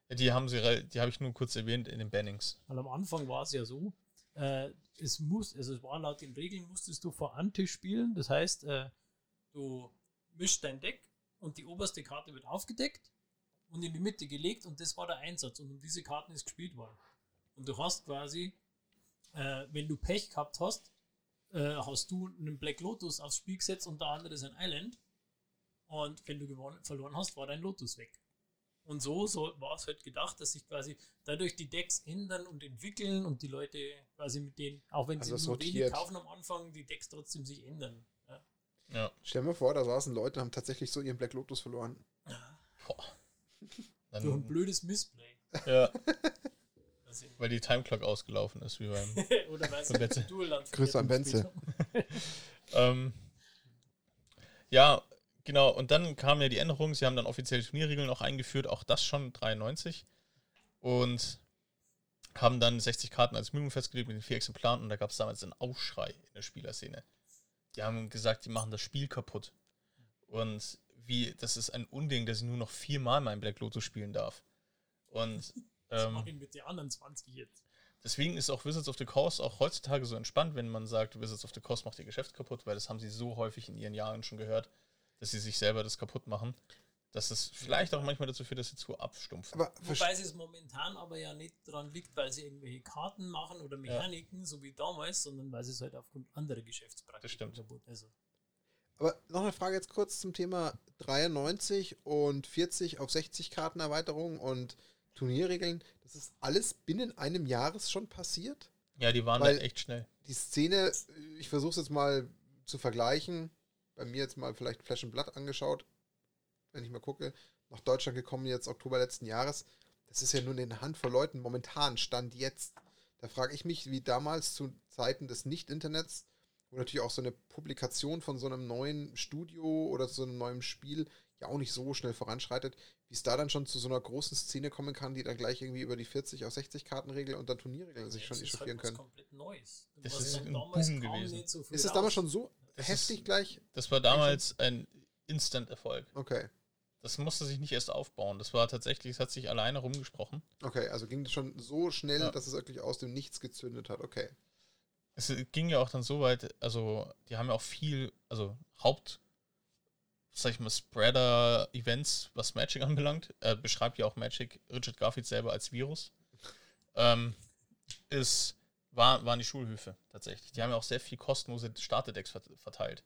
Ja, die haben sie, die habe ich nur kurz erwähnt in den Bannings. Weil am Anfang war es ja so, äh, es muss, also es war laut den Regeln, musstest du vor Ante spielen. Das heißt, äh, du mischst dein Deck und die oberste Karte wird aufgedeckt und in die Mitte gelegt und das war der Einsatz und um diese Karten ist gespielt worden. Und du hast quasi, äh, wenn du Pech gehabt hast, äh, hast du einen Black Lotus aufs Spiel gesetzt und der andere ist ein Island. Und wenn du gewonnen, verloren hast, war dein Lotus weg. Und so, so war es halt gedacht, dass sich quasi dadurch die Decks ändern und entwickeln und die Leute quasi mit denen, auch wenn Also sie nur wenig kaufen am Anfang, die Decks trotzdem sich ändern. Ja. Ja. Stell dir mal vor, da saßen Leute und haben tatsächlich so ihren Black Lotus verloren. Boah. Durch ein blödes Missplay. ja, [laughs] Also, weil die Timeclock ausgelaufen ist, wie beim. [laughs] oder weil Duelland Grüße an Benze. Ähm, ja, genau. Und dann kam ja die Änderung. Sie haben dann offiziell Turnierregeln auch eingeführt, auch das schon 93. Und haben dann 60 Karten als Minimum festgelegt mit den vier Exemplaren. Und da gab es damals einen Aufschrei in der Spielerszene. Die haben gesagt, die machen das Spiel kaputt. Und wie, das ist ein Unding, dass ich nur noch viermal mein Black Lotus spielen darf. Und [laughs] ähm, mit den anderen 20 jetzt? Deswegen ist auch Wizards of the Coast auch heutzutage so entspannt, wenn man sagt, Wizards of the Coast macht ihr Geschäft kaputt, weil das haben sie so häufig in ihren Jahren schon gehört, dass sie sich selber das kaputt machen, dass es vielleicht auch manchmal dazu führt, dass sie zu abstumpfen. Aber Wobei es momentan aber ja nicht dran liegt, weil sie irgendwelche Karten machen oder Mechaniken, so wie damals, sondern weil sie es halt aufgrund anderer Geschäftspraktiken Das stimmt. kaputt- Also, Aber noch eine Frage jetzt kurz zum Thema 93 und 40 auf 60 Karten Erweiterung und Turnierregeln. Das ist alles binnen einem Jahres schon passiert? Ja, die waren Weil- dann echt schnell. Die Szene, ich versuche es jetzt mal zu vergleichen. Bei mir jetzt mal vielleicht Flash and Blood angeschaut, wenn ich mal gucke. Nach Deutschland gekommen jetzt Oktober letzten Jahres. Das ist ja nur eine Handvoll Leuten momentan, Stand jetzt. Da frage ich mich, wie damals zu Zeiten des Nicht-Internets, wo natürlich auch so eine Publikation von so einem neuen Studio oder so einem neuen Spiel ja auch nicht so schnell voranschreitet, wie es da dann schon zu so einer großen Szene kommen kann, die dann gleich irgendwie über die 40 auf 60 Kartenregel und dann Turnierregeln sich ja, schon es ist echauffieren halt können. komplett Neues. Das Was ist halt ein Boom gewesen. so viel Ist das raus. damals schon so Das heftig ist- gleich? Das war damals ein Instant-Erfolg. Okay. Das musste sich nicht erst aufbauen. Das war tatsächlich, es hat sich alleine rumgesprochen. Okay, also ging das schon so schnell, Ja. dass es wirklich aus dem Nichts gezündet hat. Okay. Es ging ja auch dann so weit, also die haben ja auch viel, also Haupt, sag ich mal, Spreader-Events, was Magic [laughs] anbelangt, äh, beschreibt ja auch Magic Richard Garfield selber als Virus. Ähm, ist, war, waren die Schulhöfe tatsächlich. Die haben ja auch sehr viel kostenlose Starterdecks vert- verteilt.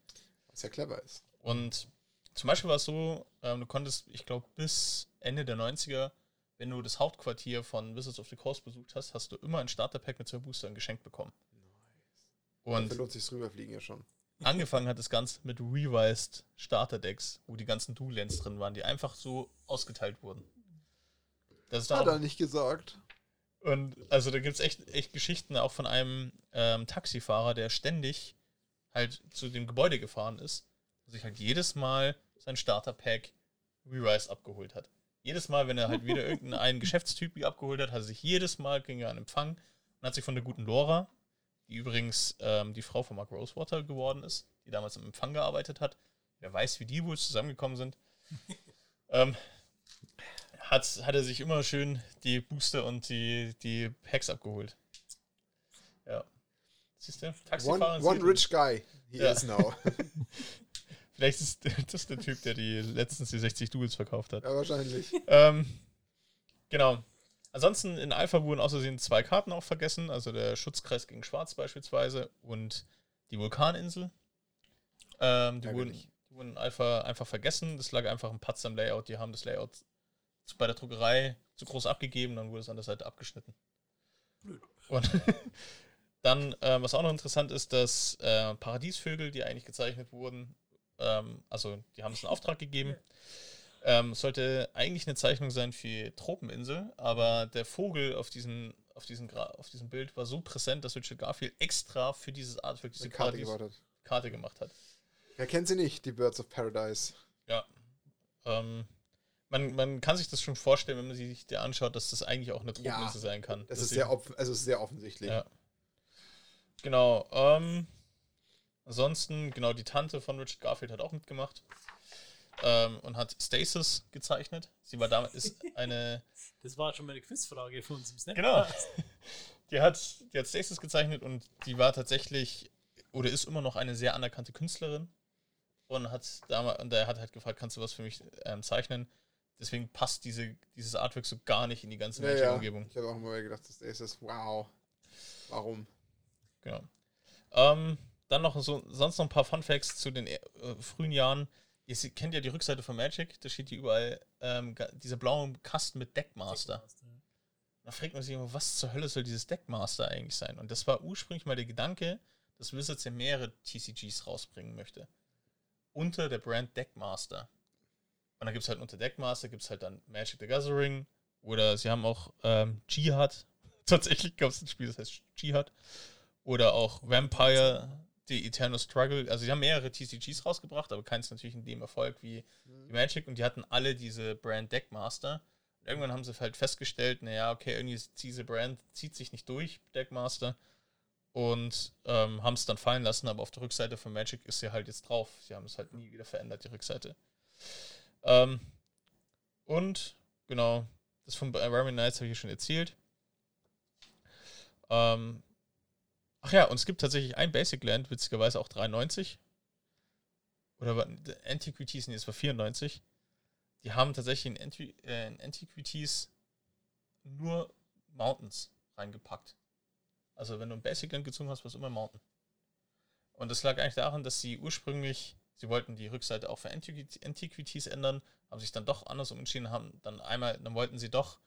Was ja clever ist. Und zum Beispiel war es so, ähm, du konntest, ich glaube, bis Ende der 90er, wenn du das Hauptquartier von Wizards of the Coast besucht hast, hast du immer ein Starterpack mit zwei Boostern geschenkt bekommen. Und Dafür lohnt sich rüberfliegen ja schon. [laughs] angefangen hat das Ganze mit Revised Starterdecks, wo die ganzen Dual-Lands drin waren, die einfach so ausgeteilt wurden. Das ist Hat er nicht gesagt. Und also da gibt es echt, echt Geschichten auch von einem ähm, Taxifahrer, der ständig halt zu dem Gebäude gefahren ist und sich halt jedes Mal sein Starterpack Revised abgeholt hat. Jedes Mal, wenn er halt wieder irgendeinen [laughs] Geschäftstyp abgeholt hat, hat er sich jedes Mal ging er an Empfang und hat sich von der guten Lora, die übrigens ähm, die Frau von Mark Rosewater geworden ist, die damals im Empfang gearbeitet hat, wer weiß, wie die wohl zusammengekommen sind, [laughs] ähm, hat, hat er sich immer schön die Booster und die, die Packs abgeholt. Ja. Siehst du? One, Taxifahrer one sieht- rich guy. He Ja. is now. [laughs] Vielleicht ist [laughs] das der Typ, der die letztens die 60 Duels verkauft hat. ja, wahrscheinlich. Ähm, genau. Ansonsten in Alpha wurden außerdem zwei Karten auch vergessen, also der Schutzkreis gegen Schwarz beispielsweise und die Vulkaninsel. Ähm, die, wurden, die wurden in Alpha einfach vergessen. Das lag einfach ein Patz am Layout. Die haben das Layout bei der Druckerei zu groß abgegeben, dann wurde es an der Seite abgeschnitten. Blöd. Und [laughs] dann, ähm, was auch noch interessant ist, dass äh, Paradiesvögel, die eigentlich gezeichnet wurden, ähm, also die haben es in Auftrag gegeben, ähm, sollte eigentlich eine Zeichnung sein für Tropeninsel, aber der Vogel auf, diesen, auf, diesen Gra auf diesem Bild war so präsent, dass Richard Garfield extra für dieses Artwork diese Die Karte Paradies. Karte gemacht hat. Wer kennt sie nicht, die Birds of Paradise? Ja. Ähm, man, man kann sich das schon vorstellen, wenn man sich die anschaut, dass das eigentlich auch eine Ja, Tropeninsel sein kann. Das Dass ist sehr, also es ist sehr offensichtlich. Ja. Genau. Ähm, Ansonsten, genau, die Tante von Richard Garfield hat auch mitgemacht. Ähm, und hat Stasis gezeichnet. Sie war damals ist eine. [laughs] Das war schon mal eine Quizfrage von uns im Snap. Genau. [laughs] Die hat, die hat Stasis gezeichnet und die war tatsächlich oder ist immer noch eine sehr anerkannte Künstlerin. Und hat damals, und er hat halt gefragt, kannst du was für mich ähm, zeichnen? Deswegen passt diese, dieses Artwork so gar nicht in die ganze Ja, ja. Magic-Umgebung. Ich habe auch immer gedacht, das ist das. Wow. Warum? Genau. Ähm, dann noch so, sonst noch ein paar Fun Facts zu den äh, frühen Jahren. Ihr kennt ja die Rückseite von Magic, da steht hier überall ähm, dieser blaue Kasten mit Deckmaster. Da fragt man sich immer, was zur Hölle soll dieses Deckmaster eigentlich sein? Und das war ursprünglich mal der Gedanke, dass Wizards ja mehrere TCGs rausbringen möchte. Unter der Brand Deckmaster. Und dann gibt es halt unter Deckmaster, gibt es halt dann Magic the Gathering. Oder sie haben auch ähm, Jihad. [laughs] Tatsächlich gab es ein Spiel, das heißt Jihad. Oder auch Vampire, The Eternal Struggle. Also sie haben mehrere TCGs rausgebracht, aber keins natürlich in dem Erfolg wie die Magic. Und die hatten alle diese Brand Deckmaster. Und irgendwann haben sie halt festgestellt, naja, okay, irgendwie diese Brand zieht sich nicht durch, Deckmaster. Und ähm, haben es dann fallen lassen, aber auf der Rückseite von Magic ist sie halt jetzt drauf. Sie haben es halt nie wieder verändert, die Rückseite. Ähm, und genau, das von Environment Knights habe ich ja schon erzählt. Ähm, ach ja, und es gibt tatsächlich ein Basic Land, witzigerweise auch 93. Oder Antiquities, nee, es war 94. Die haben tatsächlich in, Anti äh, in Antiquities nur Mountains reingepackt. Also wenn du ein Basic Land gezogen hast, war es immer Mountain. Und das lag eigentlich daran, dass sie ursprünglich, sie wollten die Rückseite auch für Antiqui- Antiquities ändern, haben sich dann doch andersrum entschieden, haben dann einmal, dann wollten sie doch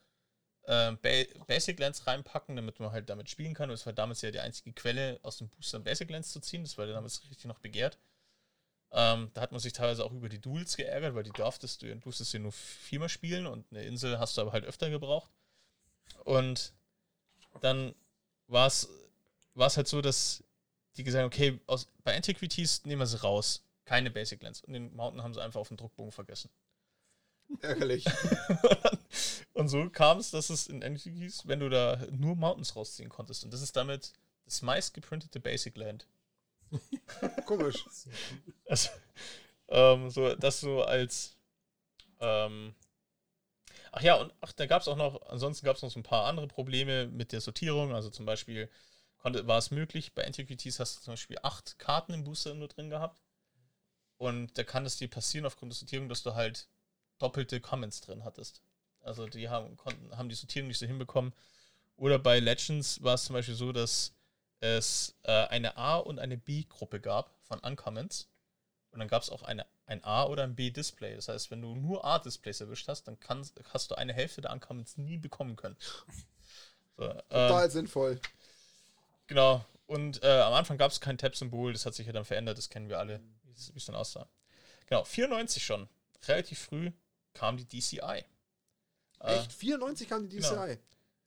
äh, ba Basic Lands reinpacken, damit man halt damit spielen kann. Und es war damals ja die einzige Quelle, aus dem Booster Basic Lands zu ziehen. Das war damals richtig noch begehrt. Ähm, da hat man sich teilweise auch über die Duels geärgert, weil die durftest du, du durftest ja nur viermal spielen und eine Insel hast du aber halt öfter gebraucht. Und dann war es war es halt so, dass die gesagt haben, okay, aus, bei Antiquities nehmen wir sie raus. Keine Basic Lands. Und den Mountain haben sie einfach auf den Druckbogen vergessen. Ärgerlich. [laughs] und so kam es, dass es in Antiquities, wenn du da nur Mountains rausziehen konntest. Und das ist damit das meist geprintete Basic Land. [laughs] Komisch. Also, ähm, so, das so als. Ähm, ach ja, und ach, da gab es auch noch, ansonsten gab es noch so ein paar andere Probleme mit der Sortierung. Also zum Beispiel konnte, war es möglich, bei Antiquities hast du zum Beispiel acht Karten im Booster nur drin gehabt. Und da kann es dir passieren aufgrund der Sortierung, dass du halt doppelte Comments drin hattest. Also die haben, konnten, haben die Sortierung nicht so hinbekommen. Oder bei Legends war es zum Beispiel so, dass es äh, eine A- und eine B-Gruppe gab von Uncommons. Und dann gab es auch eine, ein A- oder ein B-Display. Das heißt, wenn du nur A-Displays erwischt hast, dann kannst, hast du eine Hälfte der Uncommons nie bekommen können. So, ähm, Total sinnvoll. Genau. Und äh, am Anfang gab es kein Tab-Symbol, das hat sich ja dann verändert, das kennen wir alle, wie es dann aussah. Genau, 94 schon, relativ früh kam die DCI. Äh, Echt? 94 kam die DCI. genau.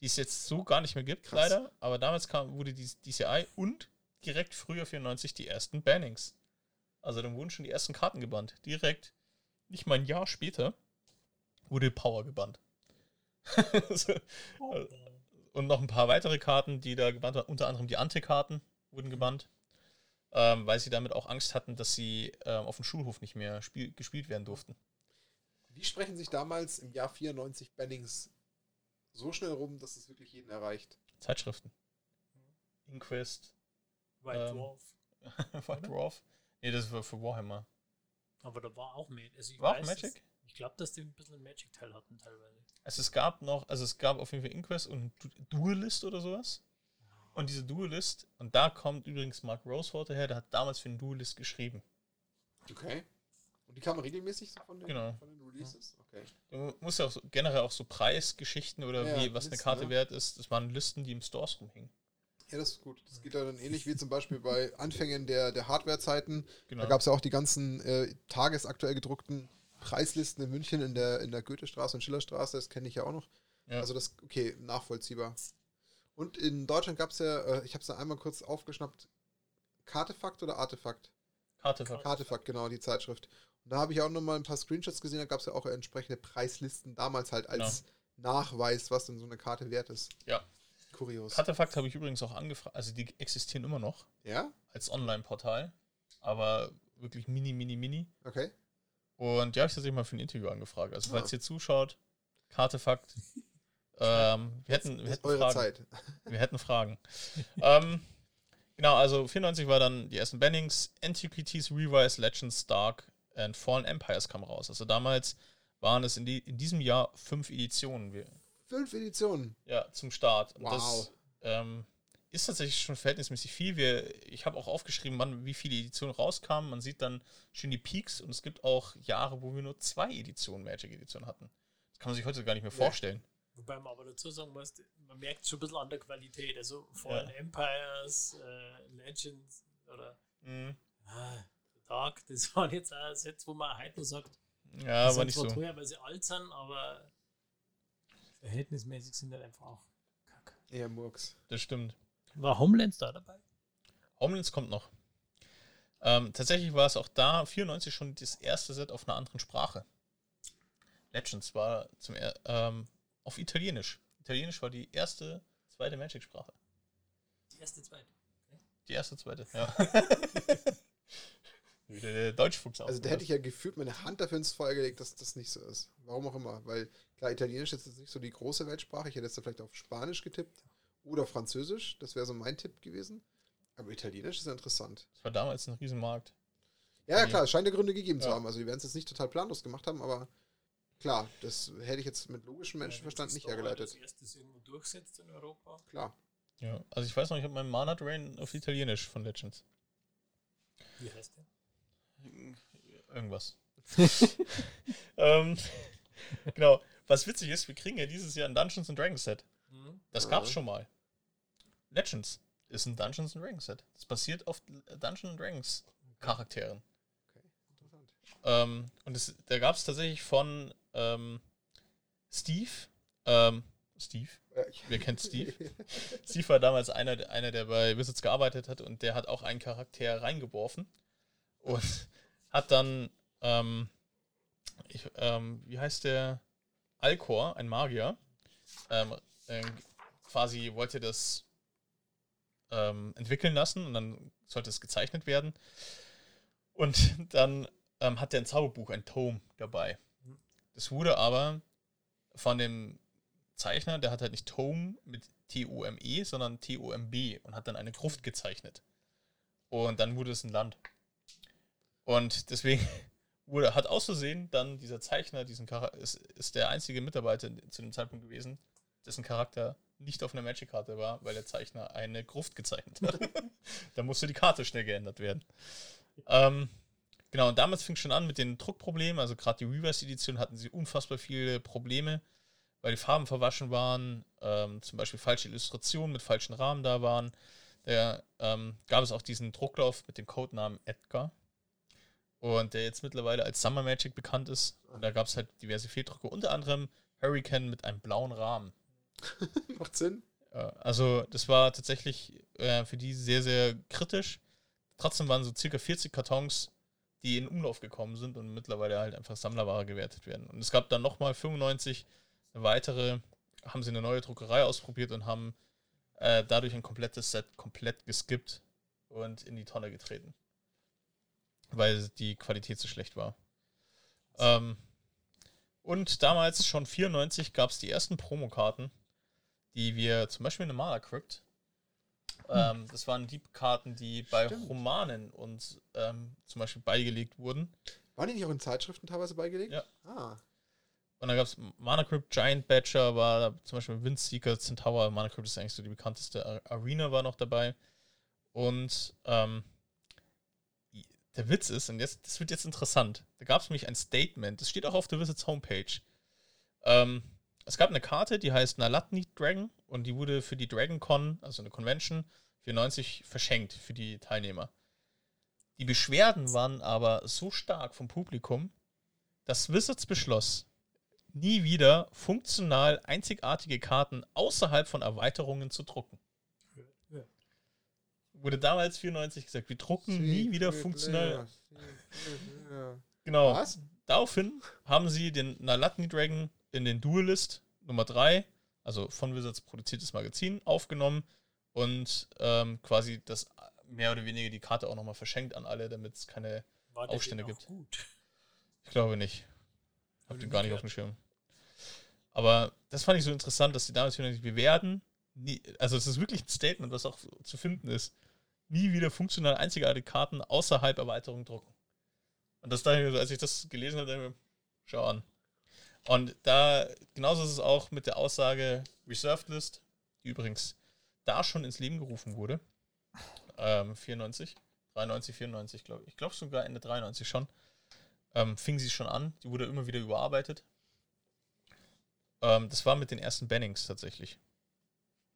die es jetzt so gar nicht mehr gibt, Krass. leider. Aber damals kam, wurde die DCI und direkt früher 94 die ersten Bannings. Also dann wurden schon die ersten Karten gebannt. Direkt, nicht mal ein Jahr später, wurde Power gebannt. [laughs] so, und noch ein paar weitere Karten, die da gebannt waren. Unter anderem die Ante-Karten wurden gebannt. Ähm, weil sie damit auch Angst hatten, dass sie ähm, auf dem Schulhof nicht mehr spiel gespielt werden durften. Wie sprechen sich damals im Jahr 94 Bannings so schnell rum, dass es wirklich jeden erreicht? Zeitschriften. Inquest, White Ähm, Dwarf. [laughs] White Dwarf. Nee, das war für Warhammer. Aber da war auch Magic. Also ich War auch weiß, Magic? dass- Ich glaube, dass die ein bisschen einen Magic-Teil hatten teilweise. Also es gab noch, also es gab auf jeden Fall Inquest und Du- Duelist oder sowas. Und diese Duelist, und da kommt übrigens Mark Rosewater her, der hat damals für den Duelist geschrieben. Okay. Und die kamen regelmäßig so von den, Genau. von den Releases? Okay. Du musst ja auch so, generell auch so Preisgeschichten oder Ja, wie, was eine Listen, Karte ne? wert ist, das waren Listen, die im Stores rumhingen. Ja, das ist gut. Das geht ja dann ähnlich wie zum Beispiel bei Anfängen der, der Hardware-Zeiten. Genau. Da gab es ja auch die ganzen äh, tagesaktuell gedruckten Preislisten in München in der, in der Goethestraße und Schillerstraße. Das kenne ich ja auch noch. ja. Also das, okay, nachvollziehbar. Und in Deutschland gab es ja, äh, ich habe es da einmal kurz aufgeschnappt, Kartefakt oder Artefakt? Karte ver- Artefakt, genau, die Zeitschrift. Und da habe ich auch noch mal ein paar Screenshots gesehen, da gab es ja auch entsprechende Preislisten damals halt als Nachweis, was denn so eine Karte wert ist. Ja. Kurios. Kartefakt habe ich übrigens auch angefragt, also die existieren immer noch ja? als Online-Portal. aber wirklich mini, mini, mini. Okay. Und ja, ich tatsächlich mal für ein Interview angefragt. Also, falls Ah. ihr zuschaut, Kartefakt. Ähm, wir hätten, wir hätten eure Fragen. Zeit. [laughs] Wir hätten Fragen. ähm, genau, also 94 war dann die ersten Bannings. Antiquities, Revise, Legends, Dark and Fallen Empires kam raus. Also damals waren es in, die, in diesem Jahr fünf Editionen wir, Fünf Editionen. ja, zum Start. Und Wow. das ähm, ist tatsächlich schon verhältnismäßig viel. Wir, ich habe auch aufgeschrieben, wann, wie viele Editionen rauskamen. Man sieht dann schön die Peaks und es gibt auch Jahre, wo wir nur zwei Editionen, Magic-Editionen hatten. Das kann man sich heute gar nicht mehr Ja. Wobei man aber dazu sagen muss, man merkt schon ein bisschen an der Qualität. Also Fallen Ja. Empires, äh, Legends oder Mhm. ah, Dark, das [laughs] waren jetzt auch Sätze, wo man heute noch sagt, Ja, die aber sind nicht zwar so. teuer, weil sie alt sind, aber verhältnismäßig sind halt einfach auch kacke. Eher Murks. Das stimmt. War Homelands da dabei? Homelands kommt noch. Ähm, tatsächlich war es auch da 94 schon das erste Set auf einer anderen Sprache. Legends war zum er ähm, auf Italienisch. Italienisch war die erste, zweite Magic-Sprache. Die erste, zweite. Die erste, zweite, ja. [laughs] Wieder der Deutschfuchs Also da hätte ich ja gefühlt meine Hand dafür ins Feuer gelegt, dass das nicht so ist. Warum auch immer. Weil klar, Italienisch ist jetzt nicht so die große Weltsprache. Ich hätte jetzt da vielleicht auf Spanisch getippt oder Französisch. Das wäre so mein Tipp gewesen. Aber Italienisch ist ja interessant. Das war damals ein Riesenmarkt. Ja, ja klar, es scheint ja Gründe gegeben zu Ja. haben. Also die werden es jetzt nicht total planlos gemacht haben, aber klar, das hätte ich jetzt mit logischem Menschenverstand nicht hergeleitet. Das erste irgendwo durchsetzt in Europa. Klar. Ja. Also ich weiß noch, ich habe meinen Mana Drain auf Italienisch von Legends. Wie heißt der? Irgendwas. [laughs] ähm, genau. Was witzig ist, wir kriegen ja dieses Jahr ein Dungeons and Dragons Set. Mhm. Das Ja. gab's schon mal. Legends ist ein Dungeons and Dragons Set. Das basiert auf Dungeons and Dragons Charakteren. Interessant. Ähm, und es, da gab es tatsächlich von ähm, Steve. Ähm, Steve. Wer kennt Steve? Steve war damals einer, der- einer, der bei Wizards gearbeitet hat und der hat auch einen Charakter reingeworfen und hat dann, ähm, ich, ähm, wie heißt der? Alcor, ein Magier, ähm, äh, quasi wollte das ähm, entwickeln lassen und dann sollte es gezeichnet werden. Und dann ähm, hat er ein Zauberbuch, ein Tome dabei. Das wurde aber von dem Zeichner, der hat halt nicht Tome mit T-O-M-E, sondern T-O-M-B und hat dann eine Gruft gezeichnet. Und dann wurde es ein Land. Und deswegen [laughs] wurde, hat aus Versehen dann dieser Zeichner, diesen Chara ist, ist der einzige Mitarbeiter zu dem Zeitpunkt gewesen, dessen Charakter nicht auf einer Magic-Karte war, weil der Zeichner eine Gruft gezeichnet hat. [laughs] da musste die Karte schnell geändert werden. Ähm, genau, und damals fing schon an mit den Druckproblemen. Also gerade die Reverse-Edition hatten sie unfassbar viele Probleme, weil die Farben verwaschen waren, ähm, zum Beispiel falsche Illustrationen mit falschen Rahmen da waren. Da ähm, gab es auch diesen Drucklauf mit dem Codenamen Edgar. Und der jetzt mittlerweile als Summer Magic bekannt ist. Und da gab es halt diverse Fehldrucke, unter anderem Hurricane mit einem blauen Rahmen. [laughs] Macht Sinn. Also das war tatsächlich äh, für die sehr, sehr kritisch. Trotzdem waren so circa 40 Kartons, die in Umlauf gekommen sind und mittlerweile halt einfach Sammlerware gewertet werden. Und es gab dann nochmal 95 eine weitere, haben sie eine neue Druckerei ausprobiert und haben äh, dadurch ein komplettes Set komplett geskippt und in die Tonne getreten. Weil die Qualität so schlecht war. Ähm, und damals, schon 94, gab es die ersten Promokarten, die wir zum Beispiel in der Mana Crypt. Ähm, das waren die Karten, die bei Stimmt. Romanen und ähm, zum Beispiel beigelegt wurden. Waren die nicht auch in Zeitschriften teilweise beigelegt? Ja. Ah, Und dann gab es Mana Crypt, Giant Badger war da, zum Beispiel Windseeker, Centaur, Mana Crypt ist eigentlich so die bekannteste. Ar- Arena war noch dabei. Und ähm, der Witz ist, und jetzt, das wird jetzt interessant, da gab es nämlich ein Statement, das steht auch auf der Wizards Homepage. Ähm, es gab eine Karte, die heißt Nalatni Dragon und die wurde für die Dragon Con, also eine Convention, 94 verschenkt für die Teilnehmer. Die Beschwerden waren aber so stark vom Publikum, dass Wizards beschloss, nie wieder funktional einzigartige Karten außerhalb von Erweiterungen zu drucken. Ja. Wurde damals 94 gesagt, wir drucken nie wieder funktional. Ja. Genau. Was? Daraufhin haben sie den Nalatni Dragon in den Duelist Nummer 3, also von Wizards produziertes Magazin, aufgenommen und ähm, quasi das mehr oder weniger die Karte auch nochmal verschenkt an alle, damit es keine War Aufstände gibt. Gut. Ich glaube nicht. Hab den gar nicht auf dem Schirm. Aber das fand ich so interessant, dass die damals nicht, wir werden nie, also es ist wirklich ein Statement, was auch zu finden ist, nie wieder funktional einzigartige Karten außerhalb Erweiterung drucken. Und das dachte ich, als ich das gelesen habe, dachte ich mir, schau an. Und da, genauso ist es auch mit der Aussage Reserved List, die übrigens da schon ins Leben gerufen wurde. Ähm, 94, 93, 94, glaube ich. Ich glaube sogar Ende 93 schon ähm, fing sie schon an. Die wurde immer wieder überarbeitet. Ähm, das war mit den ersten Bannings tatsächlich.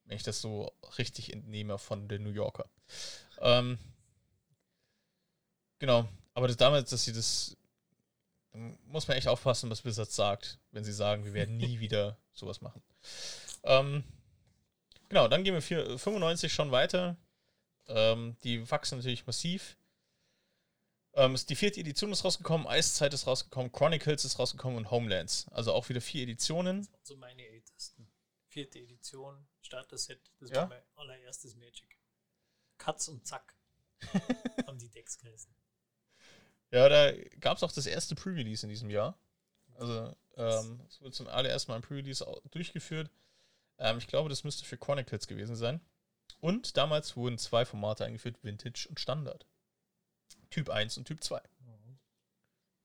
Wenn ich das so richtig entnehme von den New Yorker. Ähm, genau. Aber das damals, dass sie das. Muss man echt aufpassen, was Blizzard sagt, wenn sie sagen, wir werden nie [laughs] wieder sowas machen. Ähm, genau, dann gehen wir vier, 95 schon weiter. Ähm, die wachsen natürlich massiv. Ähm, ist die vierte Edition ist rausgekommen, Eiszeit ist rausgekommen, Chronicles ist rausgekommen und Homelands. Also auch wieder vier Editionen. Das waren so meine ältesten. Vierte Edition, Starter-Set, das Ja? war mein allererstes Magic. Katz und Zack [laughs] haben die Decks geheißen. Ja, da gab es auch das erste Pre-Release in diesem Jahr. Also ähm, es wurde zum allerersten Mal ein Pre-Release durchgeführt. Ähm, ich glaube, das müsste für Chronicles gewesen sein. Und damals wurden zwei Formate eingeführt, Vintage und Standard. Typ 1 und Typ 2.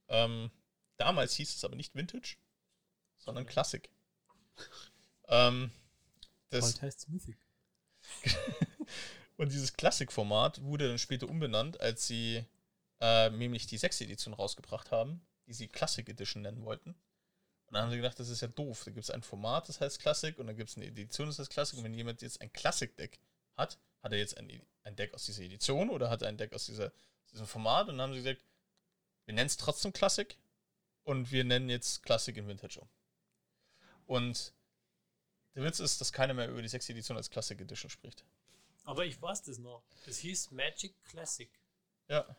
Ähm, damals hieß es aber nicht Vintage, sondern Okay. Classic. ähm, das, Bald heißt Mythic. [laughs] und dieses Classic-Format wurde dann später umbenannt, als sie äh, nämlich die sechste Edition rausgebracht haben, die sie Classic Edition nennen wollten. Und dann haben sie gedacht, das ist ja doof. Da gibt es ein Format, das heißt Classic, und dann gibt es eine Edition, das heißt Classic. Und wenn jemand jetzt ein Classic-Deck hat, hat er jetzt ein, ein Deck aus dieser Edition oder hat er ein Deck aus dieser, aus diesem Format? Und dann haben sie gesagt, wir nennen es trotzdem Classic und wir nennen jetzt Classic in Vintage um. Und der Witz ist, dass keiner mehr über die sechste Edition als Classic Edition spricht. Aber ich weiß das noch. Das hieß Magic Classic. Ja.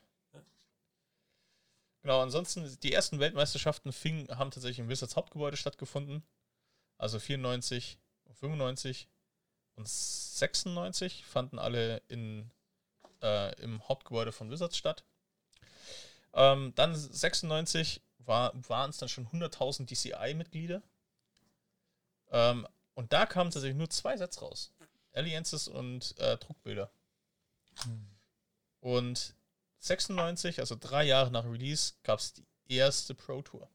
Genau, ansonsten, die ersten Weltmeisterschaften fing, haben tatsächlich im Wizards Hauptgebäude stattgefunden. Also 94, 95 und 96 fanden alle in, äh, im Hauptgebäude von Wizards statt. Ähm, dann 96 war, waren es dann schon 100.000 DCI-Mitglieder. Ähm, und da kamen tatsächlich nur zwei Sets raus. Alliances und äh, Druckbilder. Und 96, also drei Jahre nach Release, gab es die erste Pro Tour.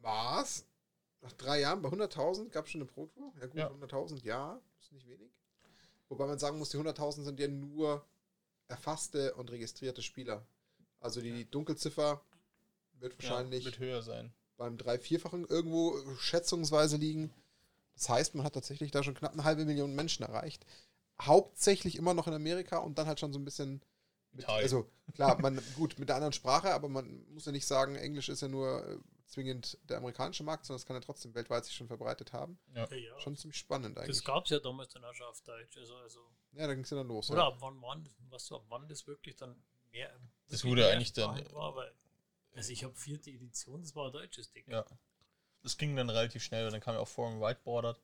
Was? Nach drei Jahren bei 100.000 gab es schon eine Pro Tour? Ja, gut, Ja. 100.000, ja, ist nicht wenig. Wobei man sagen muss, die 100.000 sind ja nur erfasste und registrierte Spieler. Also die Dunkelziffer wird wahrscheinlich Ja, wird höher sein. beim drei-, vierfachen irgendwo schätzungsweise liegen. Das heißt, man hat tatsächlich da schon knapp eine halbe Million Menschen erreicht. Hauptsächlich immer noch in Amerika und dann halt schon so ein bisschen. Mit, also klar, [laughs] man gut mit der anderen Sprache, aber man muss ja nicht sagen, Englisch ist ja nur äh, zwingend der amerikanische Markt, sondern es kann ja trotzdem weltweit sich schon verbreitet haben. Ja. Ja, ja. Schon ziemlich spannend eigentlich. das gab es ja damals dann auch schon auf Deutsch. Also, also, ja, da ging es ja dann los. oder Ja. ab wann waren, was, ab wann das wirklich dann mehr. Das wurde mehr eigentlich dann- War, weil, also ich habe vierte Edition, das war ein deutsches Ding. Ja. Das ging dann relativ schnell und dann kam ja auch Foreign Whiteboarded.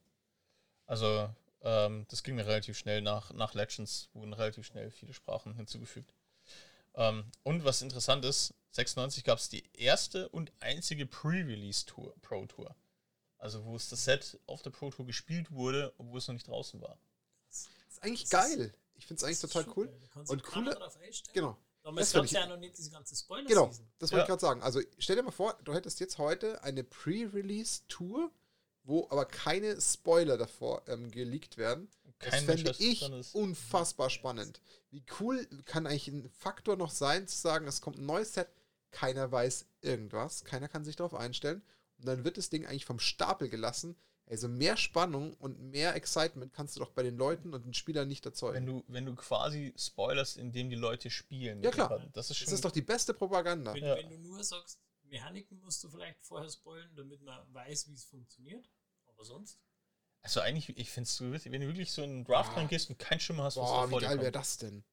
Also, ähm, das ging dann relativ schnell. Nach, nach Legends wurden relativ schnell viele Sprachen hinzugefügt. Ähm, und was interessant ist, 96 gab es die erste und einzige Pre-Release-Tour, Pro Tour. Also, wo es das Set auf der Pro Tour gespielt wurde, obwohl es noch nicht draußen war. ist eigentlich Das ist- geil. Ich finde es eigentlich Das ist total cool. Und cooler-. Genau. Damals das gab es ich- ja noch nicht diese ganze spoiler Genau, season das wollte Ja. ich gerade sagen. Also stell dir mal vor, du hättest jetzt heute eine Pre-Release-Tour, wo aber keine Spoiler davor ähm, geleakt werden. Das Kein Mensch, fände ich unfassbar spannend. Wie cool kann eigentlich ein Faktor noch sein, zu sagen, es kommt ein neues Set, keiner weiß irgendwas, keiner kann sich darauf einstellen und dann wird das Ding eigentlich vom Stapel gelassen. Also mehr Spannung und mehr Excitement kannst du doch bei den Leuten und den Spielern nicht Wenn erzeugen. du, wenn du quasi spoilerst, indem die Leute spielen. Ja, klar. Das ist schon. Das ist doch die beste Propaganda. Wenn, Ja. wenn du nur sagst, Mechaniken musst du vielleicht vorher spoilen, damit man weiß, wie es funktioniert. Aber sonst. also eigentlich, ich finde es so witzig, wenn du wirklich so in einen Draft Ah. reingehst und keinen Schimmer hast, was Boah, wie geil wäre das denn?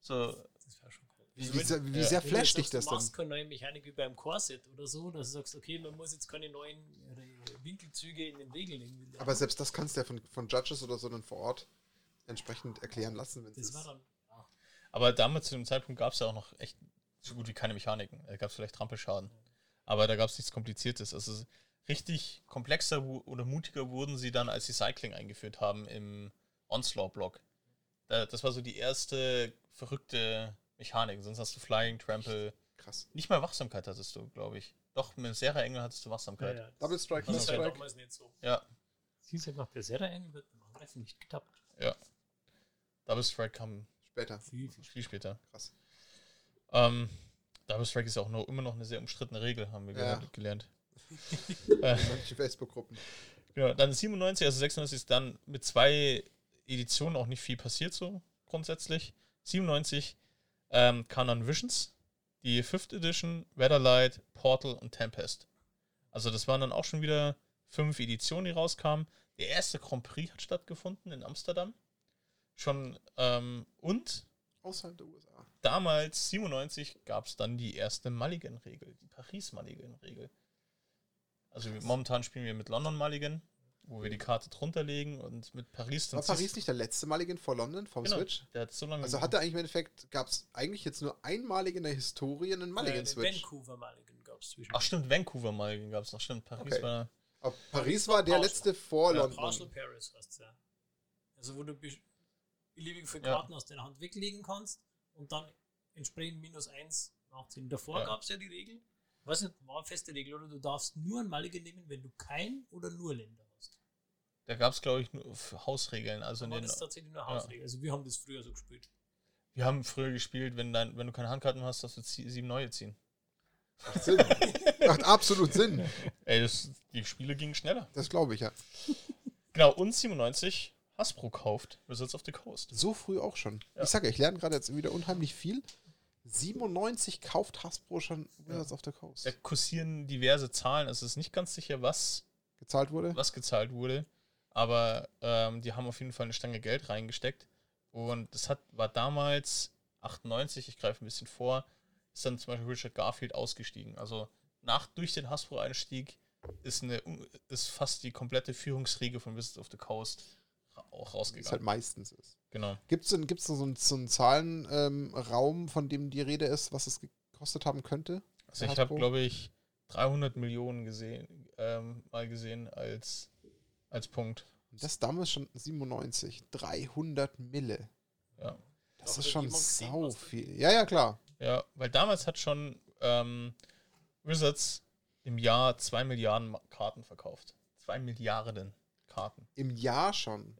So, Das wäre schon cool. Wie, Also wie, sehr, wie ja. sehr du flasht dich du das denn? machst keine neue Mechanik wie beim Core-Set oder so, dass du sagst, okay, man muss jetzt keine neuen äh, Winkelzüge in den Regeln irgendwie lernen. Aber selbst das kannst du ja von, von Judges oder so dann vor Ort entsprechend erklären lassen, wenn Das war dann. Ja. Aber damals zu dem Zeitpunkt gab es ja auch noch echt so gut wie keine Mechaniken. Da gab es vielleicht Trampelschaden. Aber da gab es nichts Kompliziertes. Also richtig komplexer oder mutiger wurden sie dann, als sie Cycling eingeführt haben im Onslaught-Block. Da, das war so die erste verrückte Mechanik. Sonst hast du Flying, Trample. krass. Nicht mal Wachsamkeit hattest du, glaube ich. Doch, mit Serra Engel hattest du Ja, Wachsamkeit. ja. Double Strike, Double ist halt Strike. damals nicht so. Ja, Sie sagt, nach der Serie Engel wird beim Angreifen nicht getappt. Double Strike kam Später. Viel, viel viel später. Krass. Ähm, Double Strike ist ja auch noch, immer noch eine sehr umstrittene Regel, haben wir Ja. gelernt. In [laughs] manchen Facebook-Gruppen. Ja, dann 97, also 96 ist dann mit zwei Editionen auch nicht viel passiert, so grundsätzlich. 97 ähm, kam dann Visions, die 5th Edition, Weatherlight, Portal und Tempest. Also das waren dann auch schon wieder fünf Editionen, die rauskamen. Der erste Grand Prix hat stattgefunden in Amsterdam. Schon, ähm, und Außerhalb der USA. Damals, 97, gab es dann die erste Mulligan-Regel, die Paris-Mulligan-Regel. Also wir, momentan spielen wir mit London Mulligan, wo wir die Karte drunter legen und mit Paris War ziehst- Paris nicht der letzte Mulligan vor London vom Genau, Switch? Der hat so lange. Also hatte eigentlich im Endeffekt, gab es eigentlich jetzt nur einmalig in der Historie einen Äh, Mulligan-Switch. Vancouver Mulligan gab es zwischen. Ach stimmt, Vancouver Mulligan gab es noch, stimmt. Paris Okay. war. Aber Paris war der letzte vor Ja, London. Partial Paris heißt ja. Also wo du be- beliebige für Ja. Karten aus deiner Hand weglegen kannst und dann entsprechend minus 1 nachziehen. Davor Ja. gab es ja die Regel, weiß nicht, war eine feste Regel, oder du darfst nur ein Mulligan nehmen, wenn du kein oder nur Länder hast. Da gab es, glaube ich, nur Hausregeln. Also in Aber den, das ist tatsächlich nur Hausregel. Also wir haben das früher so gespielt. wir haben früher gespielt, wenn, dein, wenn du keine Handkarten hast, darfst du sieben neue ziehen. Macht Sinn. Macht absolut Sinn. Ey, das, die Spiele gingen schneller. Das glaube ich, ja. Genau, und 97, Hasbro kauft Wizards of the Coast. So früh auch schon. Ja. Ich sage, ich lerne gerade jetzt wieder unheimlich viel. 97 kauft Hasbro schon Wizards of the Coast. Da kursieren diverse Zahlen. Es ist nicht ganz sicher, was Gezahlt wurde? was gezahlt wurde. Aber ähm, die haben auf jeden Fall eine Stange Geld reingesteckt. Und das hat, war damals 98, ich greife ein bisschen vor, ist dann zum Beispiel Richard Garfield ausgestiegen. Also nach durch den Hasbro-Einstieg ist, eine, ist fast die komplette Führungsriege von Wizards of the Coast auch Wie es halt rausgegangen. meistens ist. Genau. Gibt es denn, gibt's denn so einen, so einen Zahlenraum, von dem die Rede ist, was es gekostet haben könnte? Also ich habe, glaube ich, 300 Millionen gesehen, ähm, mal gesehen als, als Punkt. Das damals schon 97. 300 Mille. Ja. Das Doch, ist schon sau das viel. Ja, ja, klar. Ja, weil damals hat schon ähm, Wizards im Jahr 2 Milliarden Karten verkauft. 2 Milliarden Karten. Im Jahr schon.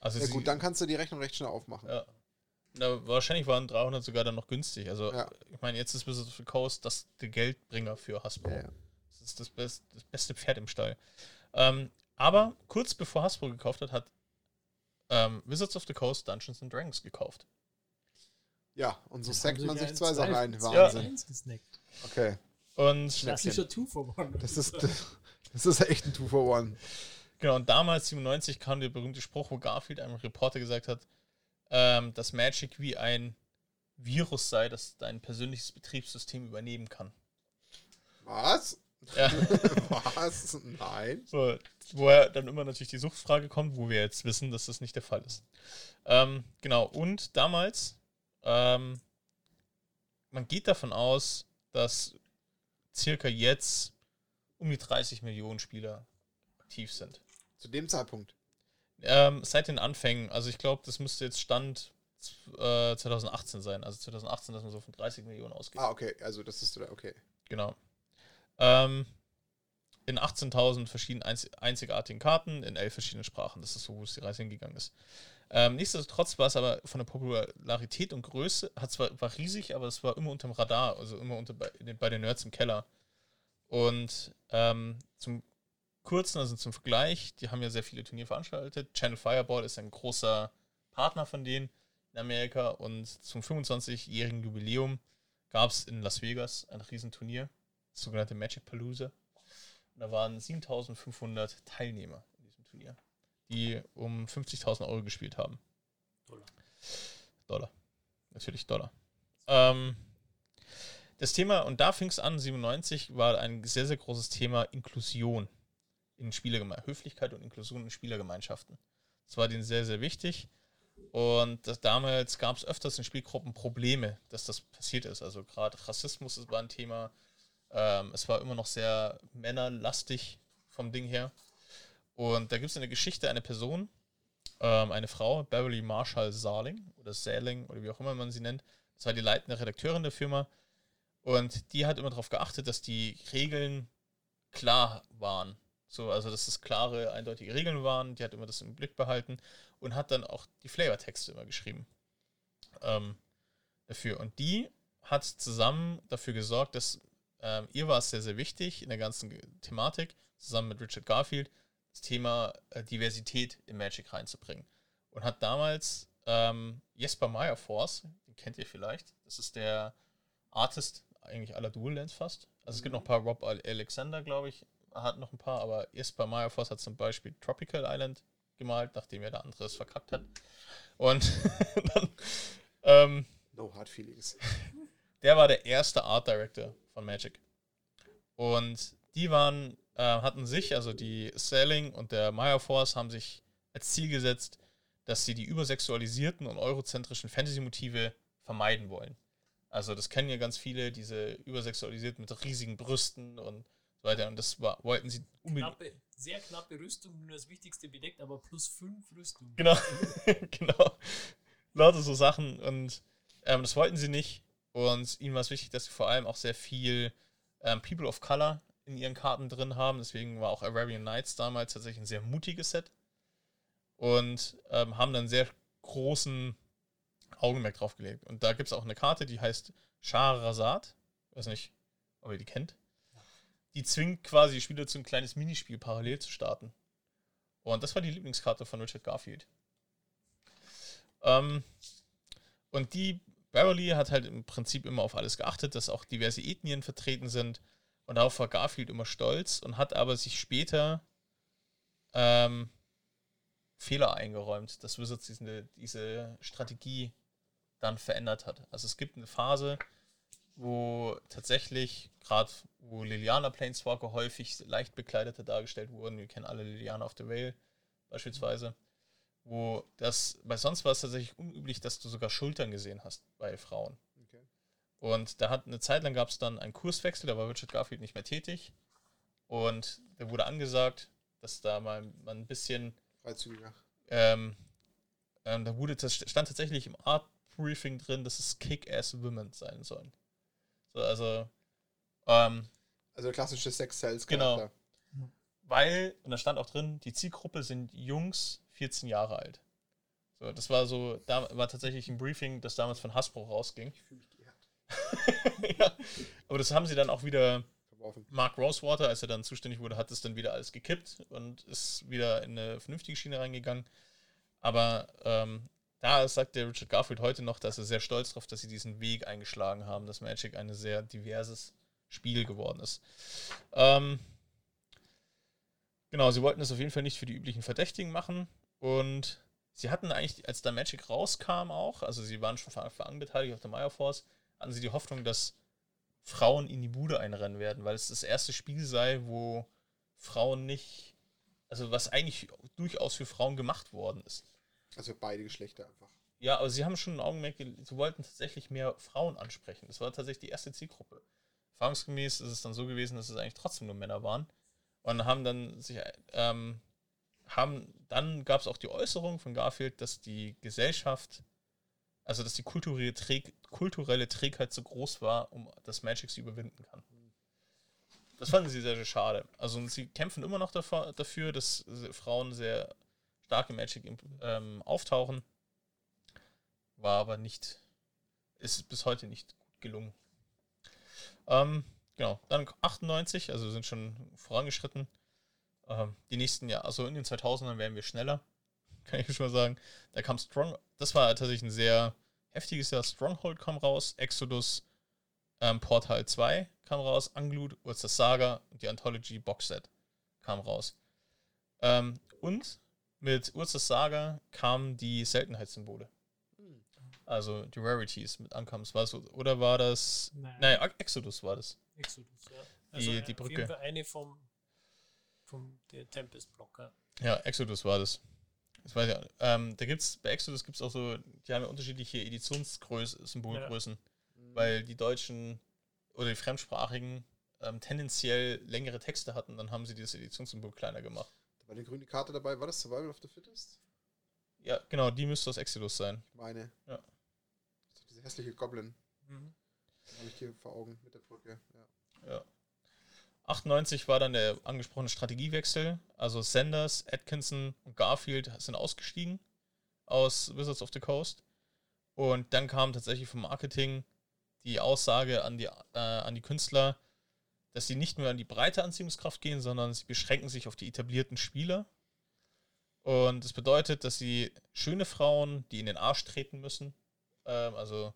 Also Ja gut, dann kannst du die Rechnung recht schnell aufmachen. Ja. Na, wahrscheinlich waren 300 sogar dann noch günstig. Also Ja. ich meine, jetzt ist Wizards of the Coast das der Geldbringer für Hasbro. Ja, ja. Das ist das, best, das beste Pferd im Stall. Ähm, aber kurz bevor Hasbro gekauft hat, hat ähm, Wizards of the Coast Dungeons and Dragons gekauft. Ja, und so haben man sich ja zwei Sachen ein. Wahnsinn. gesnackt. Okay. Und Klassischer Two for One. Das ist, [laughs] das ist echt ein Two for One. Genau, und damals, 97, kam der berühmte Spruch, wo Garfield einem Reporter gesagt hat, ähm, dass Magic wie ein Virus sei, das dein persönliches Betriebssystem übernehmen kann. Was? Ja. [laughs] Was? Nein. So, woher dann immer natürlich die Suchtfrage kommt, wo wir jetzt wissen, dass das nicht der Fall ist. Ähm, genau, und damals, ähm, man geht davon aus, dass circa jetzt um die 30 Millionen Spieler aktiv sind. Zu dem Zeitpunkt. Ähm, seit den Anfängen, also ich glaube, das müsste jetzt Stand äh, 2018 sein. Also 2018, dass man so von 30 Millionen ausgeht. Ah, okay. Also das ist okay. Genau. Ähm, in 18.000 verschiedenen einz einzigartigen Karten in elf verschiedenen Sprachen. Das ist so, wo es die Reise hingegangen ist. Ähm, nichtsdestotrotz war es aber von der Popularität und Größe, hat zwar war riesig, aber es war immer unterm Radar, also immer unter bei den, bei den Nerds im Keller. Und ähm, zum kurzen, also zum Vergleich, die haben ja sehr viele Turniere veranstaltet. Channel Fireball ist ein großer Partner von denen in Amerika und zum 25-jährigen Jubiläum gab es in Las Vegas ein Riesenturnier, das sogenannte Magic Palooza. Und da waren 7500 Teilnehmer in diesem Turnier, die um 50.000 Euro gespielt haben. Dollar. Dollar. Natürlich Dollar. Ähm, das Thema, und da fing es an, 97 war ein sehr, sehr großes Thema Inklusion in Spielergemeinschaften, Höflichkeit und Inklusion in Spielergemeinschaften. Das war denen sehr, sehr wichtig. Und das, damals gab es öfters in Spielgruppen Probleme, dass das passiert ist. Also gerade Rassismus war ein Thema. Ähm, es war immer noch sehr männerlastig vom Ding her. Und da gibt es eine Geschichte, eine Person, ähm, eine Frau, Beverly Marshall Sarling oder Saling oder wie auch immer man sie nennt. Das war die leitende Redakteurin der Firma. Und die hat immer darauf geachtet, dass die Regeln klar waren. So, also dass es klare, eindeutige Regeln waren. Die hat immer das im Blick behalten und hat dann auch die Flavortexte immer geschrieben. Ähm, dafür. Und die hat zusammen dafür gesorgt, dass ähm, ihr war es sehr, sehr wichtig in der ganzen Thematik, zusammen mit Richard Garfield, das Thema äh, Diversität in Magic reinzubringen. Und hat damals ähm, Jesper Meyerforce, den kennt ihr vielleicht, das ist der Artist eigentlich aller Dual Lands fast. Also es gibt noch ein paar, Rob Alexander, glaube ich, hat noch ein paar, aber Jesper Meyerforce hat zum Beispiel Tropical Island gemalt, nachdem er der andere es verkackt hat. Und [laughs] dann, ähm, No hard feelings. [laughs] der war der erste Art Director von Magic. Und die waren, äh, hatten sich, also die Selling und der Meyer Force haben sich als Ziel gesetzt, dass sie die übersexualisierten und eurozentrischen Fantasy-Motive vermeiden wollen. Also das kennen ja ganz viele, diese übersexualisierten mit riesigen Brüsten und so weiter. Und das war, wollten sie unbedingt. Knappe, sehr knappe Rüstung, nur das Wichtigste bedeckt, aber plus fünf Rüstung. Genau, [laughs] genau. Lauter so Sachen und ähm, das wollten sie nicht. Und ihnen war es wichtig, dass sie vor allem auch sehr viel ähm, People of Color in ihren Karten drin haben. Deswegen war auch Arabian Nights damals tatsächlich ein sehr mutiges Set. Und ähm, haben dann sehr großen Augenmerk drauf gelegt. Und da gibt es auch eine Karte, die heißt Shahrazad. Weiß nicht, ob ihr die kennt. Die zwingt quasi die Spieler zu ein kleines Minispiel parallel zu starten. Und das war die Lieblingskarte von Richard Garfield. Ähm, und die Beverly hat halt im Prinzip immer auf alles geachtet, dass auch diverse Ethnien vertreten sind. Und darauf war Garfield immer stolz und hat aber sich später ähm, Fehler eingeräumt, dass Wizards diese, diese Strategie dann verändert hat. Also es gibt eine Phase, wo tatsächlich, gerade wo Liliana Planeswalker häufig leicht bekleidete dargestellt wurden, wir kennen alle Liliana of the Vale beispielsweise, wo das, weil sonst war es tatsächlich unüblich, dass du sogar Schultern gesehen hast bei Frauen. Okay. Und da hat eine Zeit lang gab es dann einen Kurswechsel, da war Richard Garfield nicht mehr tätig. Und da wurde angesagt, dass da mal man ein bisschen Freizügiger. ähm, ähm, da wurde das stand tatsächlich im Art Briefing drin, dass es Kick-Ass Women sein sollen. So, also ähm, Also klassische Sex Cells Genau. weil, und da stand auch drin, die Zielgruppe sind Jungs 14 Jahre alt. So, das war so, da war tatsächlich ein Briefing, das damals von Hasbro rausging. Ich fühle mich geehrt. [laughs] ja. Aber das haben sie dann auch wieder, Verworfen. Mark Rosewater, als er dann zuständig wurde, hat es dann wieder alles gekippt und ist wieder in eine vernünftige Schiene reingegangen. Aber ähm, da sagt der Richard Garfield heute noch, dass er sehr stolz darauf, dass sie diesen Weg eingeschlagen haben, dass Magic ein sehr diverses Spiel geworden ist. Ähm, genau, sie wollten es auf jeden Fall nicht für die üblichen Verdächtigen machen und sie hatten eigentlich, als da Magic rauskam auch, also sie waren schon von Anfang an beteiligt auf der Meyer Force, hatten sie die Hoffnung, dass Frauen in die Bude einrennen werden, weil es das erste Spiel sei, wo Frauen nicht, also was eigentlich durchaus für Frauen gemacht worden ist. Also beide Geschlechter einfach. Ja, aber sie haben schon ein Augenmerk, ge- sie wollten tatsächlich mehr Frauen ansprechen. Das war tatsächlich die erste Zielgruppe. Erfahrungsgemäß ist es dann so gewesen, dass es eigentlich trotzdem nur Männer waren. Und haben dann sich, ähm, haben, dann gab es auch die Äußerung von Garfield, dass die Gesellschaft, also dass die kulturelle, Träg kulturelle Trägheit so groß war, um das Magic sie überwinden kann. Das fanden sie sehr, sehr schade. Also und sie kämpfen immer noch dafür, dass Frauen sehr stark im Magic ähm, auftauchen. War aber nicht, ist bis heute nicht gut gelungen. Ähm, genau, dann 98, also sind schon vorangeschritten. Ähm, die nächsten Jahre, also in den 2000ern werden wir schneller, [laughs] kann ich schon mal sagen. Da kam Strong, das war tatsächlich ein sehr heftiges Jahr. Stronghold kam raus, Exodus, ähm, Portal 2 kam raus, Unglued, Ursus Saga und die Anthology Box Set kam raus. Ähm, und mit Ursus Saga kamen die Seltenheitssymbole. Hm. Also die Rarities mit Ancomes. War so, oder war das. Nein. Nein, Exodus war das. Exodus, ja. Die- äh, die Auf Brücke. jeden Fall eine vom, vom der Tempest-Blocker. Ja, Exodus war das. Das weiß ich. Ähm, da gibt's, bei Exodus gibt es auch so, die haben ja unterschiedliche Editionsgrößen, Symbolgrößen, weil die Deutschen oder die Fremdsprachigen ähm, tendenziell längere Texte hatten, dann haben sie dieses Editionssymbol kleiner gemacht. War die grüne Karte dabei. War das Survival of the Fittest? Ja, genau, die müsste aus Exodus sein. Ich meine. Ja. Das ist doch diese hässliche Goblin. Mhm. Habe ich hier vor Augen mit der Brücke. Ja. Ja. 98 war dann der angesprochene Strategiewechsel. Also Sanders, Atkinson und Garfield sind ausgestiegen aus Wizards of the Coast. Und dann kam tatsächlich vom Marketing die Aussage an die, äh, an die Künstler, dass sie nicht nur an die breite Anziehungskraft gehen, sondern sie beschränken sich auf die etablierten Spieler. Und das bedeutet, dass sie schöne Frauen, die in den Arsch treten müssen, ähm, also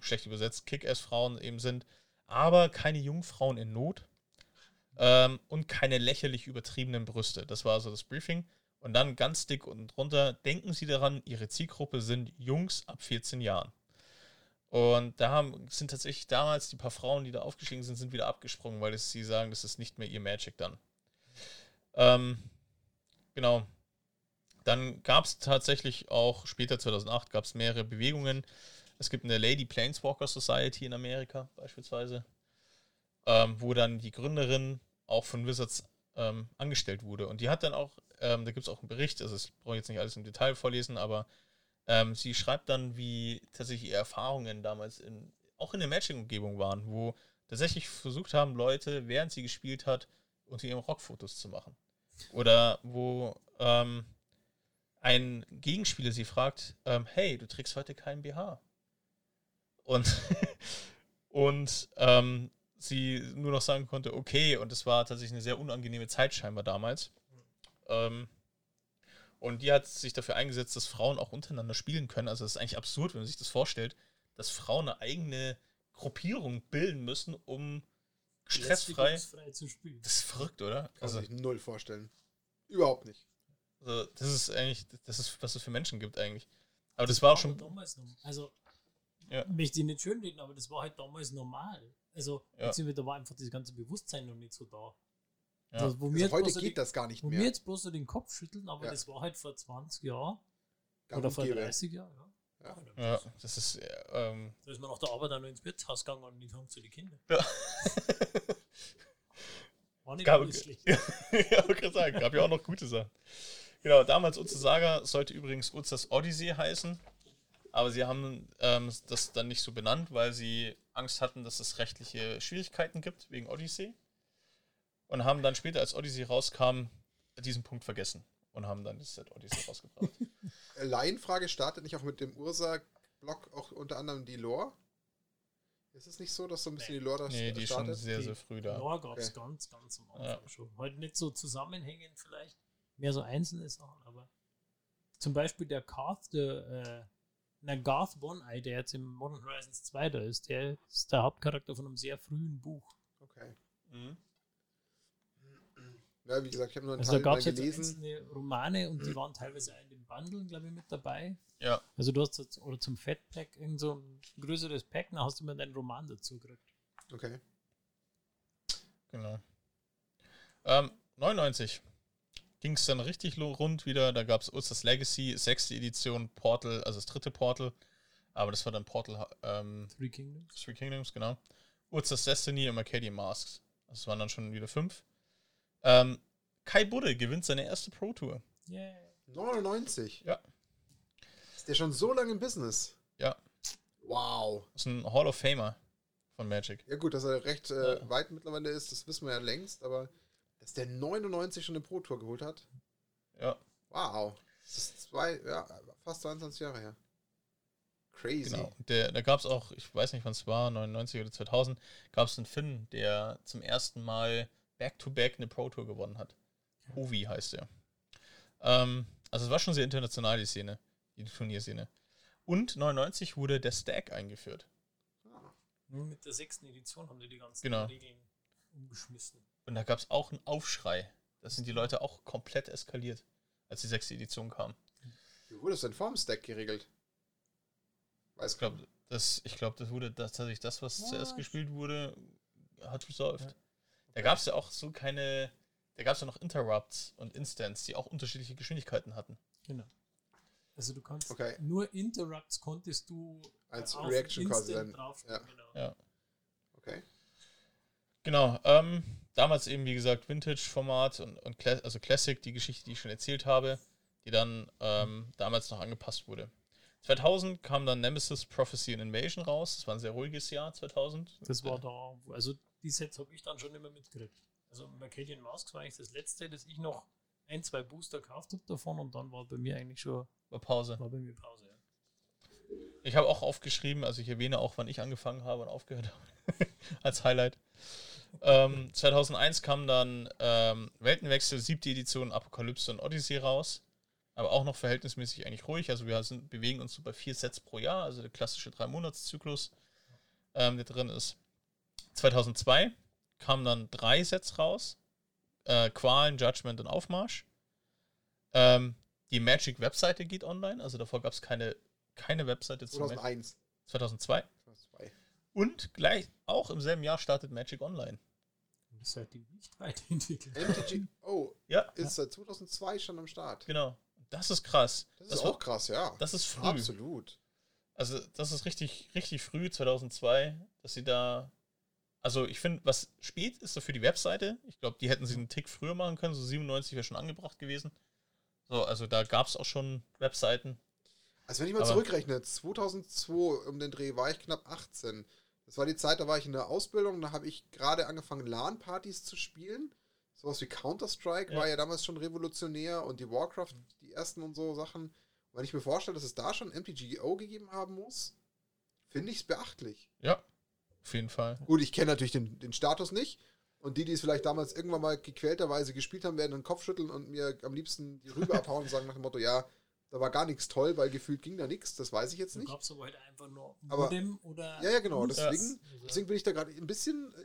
schlecht übersetzt Kick-Ass-Frauen eben sind, aber keine Jungfrauen in Not ähm, und keine lächerlich übertriebenen Brüste. Das war also das Briefing. Und dann ganz dick unten drunter, denken Sie daran, Ihre Zielgruppe sind Jungs ab 14 Jahren. Und da haben, sind tatsächlich damals die paar Frauen, die da aufgestiegen sind, sind wieder abgesprungen, weil sie sagen, das ist nicht mehr ihr Magic dann. Ähm, genau. Dann gab es tatsächlich auch, später 2008, gab es mehrere Bewegungen. Es gibt eine Lady Planeswalker Society in Amerika beispielsweise, ähm, wo dann die Gründerin auch von Wizards ähm, angestellt wurde. Und die hat dann auch, ähm, da gibt es auch einen Bericht, also das brauche ich jetzt nicht alles im Detail vorlesen, aber ähm, sie schreibt dann, wie tatsächlich ihre Erfahrungen damals in, auch in der Matching-Umgebung waren, wo tatsächlich versucht haben, Leute, während sie gespielt hat, unter ihrem Rockfotos zu machen. Oder wo ähm, ein Gegenspieler sie fragt, ähm, hey, du trägst heute keinen BH. Und, [laughs] und ähm, sie nur noch sagen konnte, okay, und es war tatsächlich eine sehr unangenehme Zeit scheinbar damals. Ähm, und die hat sich dafür eingesetzt, dass Frauen auch untereinander spielen können. Also es ist eigentlich absurd, wenn man sich das vorstellt, dass Frauen eine eigene Gruppierung bilden müssen, um stressfrei. Zu spielen. Das ist verrückt, oder? Kann Also, man sich null vorstellen. Überhaupt nicht. also das ist eigentlich, das ist, was es für Menschen gibt eigentlich. Aber das war auch schon. damals noch. Also, Ja. möchte ich nicht schön reden, aber das war halt damals normal. Also, Ja. beziehungsweise da war einfach das ganze Bewusstsein noch nicht so da. Ja. Also, wo Also jetzt heute geht die, das gar nicht wo wir mehr. jetzt bloß so den Kopf schütteln, aber Ja. das war halt vor 20 Jahren Gang oder vor gäbe. 30 Jahren. Ja. Ja. Ja, das ist. Ähm, Da ist man nach der Arbeit dann ins Wirtshaus gegangen und nicht haben zu den Kindern. ja. War nicht Gab, alles [laughs] schlecht. ja, wollte gerade sagen, gab ja auch noch gute Sachen. Genau, damals Urza Saga sollte übrigens Urzas Odyssey heißen, aber sie haben ähm, das dann nicht so benannt, weil sie Angst hatten, dass es rechtliche Schwierigkeiten gibt wegen Odyssey und haben dann später, als Odyssey rauskam, diesen Punkt vergessen und haben dann das Set Odyssey rausgebracht. [laughs] Laienfrage startet nicht auch mit dem Ursa-Block auch unter anderem die Lore? Ist es nicht so, dass so ein bisschen die Lore das nee, die ist schon startet? sehr, Die sehr früh da. Lore gab es Okay. ganz, ganz am Anfang Ja. schon. Heute nicht so zusammenhängend vielleicht, mehr so einzelne Sachen, aber zum Beispiel der Garth, der, äh, na, Garth One-Eye, der jetzt im Modern Horizons 2 da ist, der ist der Hauptcharakter von einem sehr frühen Buch. Okay. Mhm. Ja, wie gesagt, ich habe nur einen Also da Teil gab mal es einzelne Romane und die waren teilweise auch in den Bundlen, glaube ich, mit dabei. Ja, Also du hast jetzt, oder zum Fat Pack irgend so ein größeres Pack, dann hast du immer deinen Roman dazu gekriegt. Okay. Genau. Ähm, 99 ging es dann richtig rund wieder. Da gab es Ulsters Legacy, sechste Edition, Portal, also das dritte Portal. Aber das war dann Portal ähm, Three Kingdoms. Three Kingdoms, genau. Ulsters Destiny und Arcadian Masks. Das waren dann schon wieder fünf. Ähm, Kai Budde gewinnt seine erste Pro Tour. Yeah. 99. Ja. Ist der schon so lange im Business? Ja. Wow. Das ist ein Hall of Famer von Magic. Ja gut, dass er recht äh, Ja. weit mittlerweile ist, das wissen wir ja längst, aber dass der 99 schon eine Pro Tour geholt hat, Ja, wow. Das ist zwei, ja, fast 22 Jahre her. Crazy. genau. Der, da gab es auch, ich weiß nicht wann es war, 99 oder 2000, gab es einen Finn, der zum ersten Mal Back-to-Back eine Pro Tour gewonnen hat. Hovi heißt er. Ähm, also es war schon sehr international, die Szene, die Turnierszene. Und 99 wurde der Stack eingeführt. Nur mit der sechsten Edition haben die die ganzen Genau. Regeln umgeschmissen. Und da gab es auch einen Aufschrei. Da sind die Leute auch komplett eskaliert, als die sechste Edition kam. Wie wurde es denn vorm Stack geregelt? Weiß Ich glaube, das, ich glaub, das wurde das, tatsächlich das, was zuerst Was? gespielt wurde, hat resolved. Ja. Da gab es ja auch so keine. Da gab es ja noch Interrupts und Instants, die auch unterschiedliche Geschwindigkeiten hatten. Genau. Also du kannst Okay. nur Interrupts konntest du Als auf Reaction quasi Instant dann. draufstellen, Ja. Genau. Ja. Okay. Genau, ähm, damals eben, wie gesagt, Vintage-Format und, und Cla also Classic, die Geschichte, die ich schon erzählt habe, die dann ähm, damals noch angepasst wurde. 2000 kam dann Nemesis Prophecy and Invasion raus. Das war ein sehr ruhiges Jahr, 2000. Das war da, also die Sets habe ich dann schon immer mitgekriegt. Also Mercadian Masks war eigentlich das letzte, das ich noch ein, zwei Booster gekauft habe davon und dann war bei mir eigentlich schon, War Pause. war bei mir Pause. Ja. Ich habe auch aufgeschrieben, also ich erwähne auch, wann ich angefangen habe und aufgehört habe. [laughs] Als Highlight. Ähm, 2001 kam dann ähm, Weltenwechsel, siebte Edition Apokalypse und Odyssey raus. Aber auch noch verhältnismäßig eigentlich ruhig. Also wir sind, bewegen uns so bei vier Sets pro Jahr, also der klassische Drei-Monats-Zyklus, ähm, der drin ist. 2002 kamen dann drei Sets raus. Äh, Qualen, Judgment und Aufmarsch. Ähm, die Magic-Webseite geht online, also davor gab es keine, keine Webseite zu Magic. 2001. 2002. 2002. Und gleich auch im selben Jahr startet Magic Online. Und ist seitdem nicht weiterentwickelt. MTG, oh, Ja, ist seit 2002 schon am Start. genau. Das ist krass. Das, Das ist war- auch krass, ja. Das ist früh. Absolut. Also, das ist richtig, richtig früh, 2002, dass sie da. Also, ich finde, was spät ist so für die Webseite. Ich glaube, die hätten sie einen Tick früher machen können. So 97 wäre schon angebracht gewesen. So, also da gab es auch schon Webseiten. Also wenn ich mal Aber- zurückrechne, 2002 um den Dreh war ich knapp 18. Das war die Zeit, da war ich in der Ausbildung, da habe ich gerade angefangen, LAN-Partys zu spielen. Sowas wie Counter-Strike Ja. war ja damals schon revolutionär und die Warcraft, die ersten und so Sachen. Und wenn ich mir vorstelle, dass es da schon MTGO gegeben haben muss, finde ich es beachtlich. Ja, auf jeden Fall. Gut, ich kenne natürlich den, den Status nicht. Und die, die es vielleicht damals irgendwann mal gequälterweise gespielt haben, werden den Kopf schütteln und mir am liebsten die Rübe [laughs] abhauen und sagen nach dem Motto, ja, da war gar nichts toll, weil gefühlt ging da nichts. Das weiß ich jetzt nicht. es aber halt einfach nur Aber- oder. Ja, ja, genau. Deswegen, deswegen bin ich da gerade ein bisschen äh,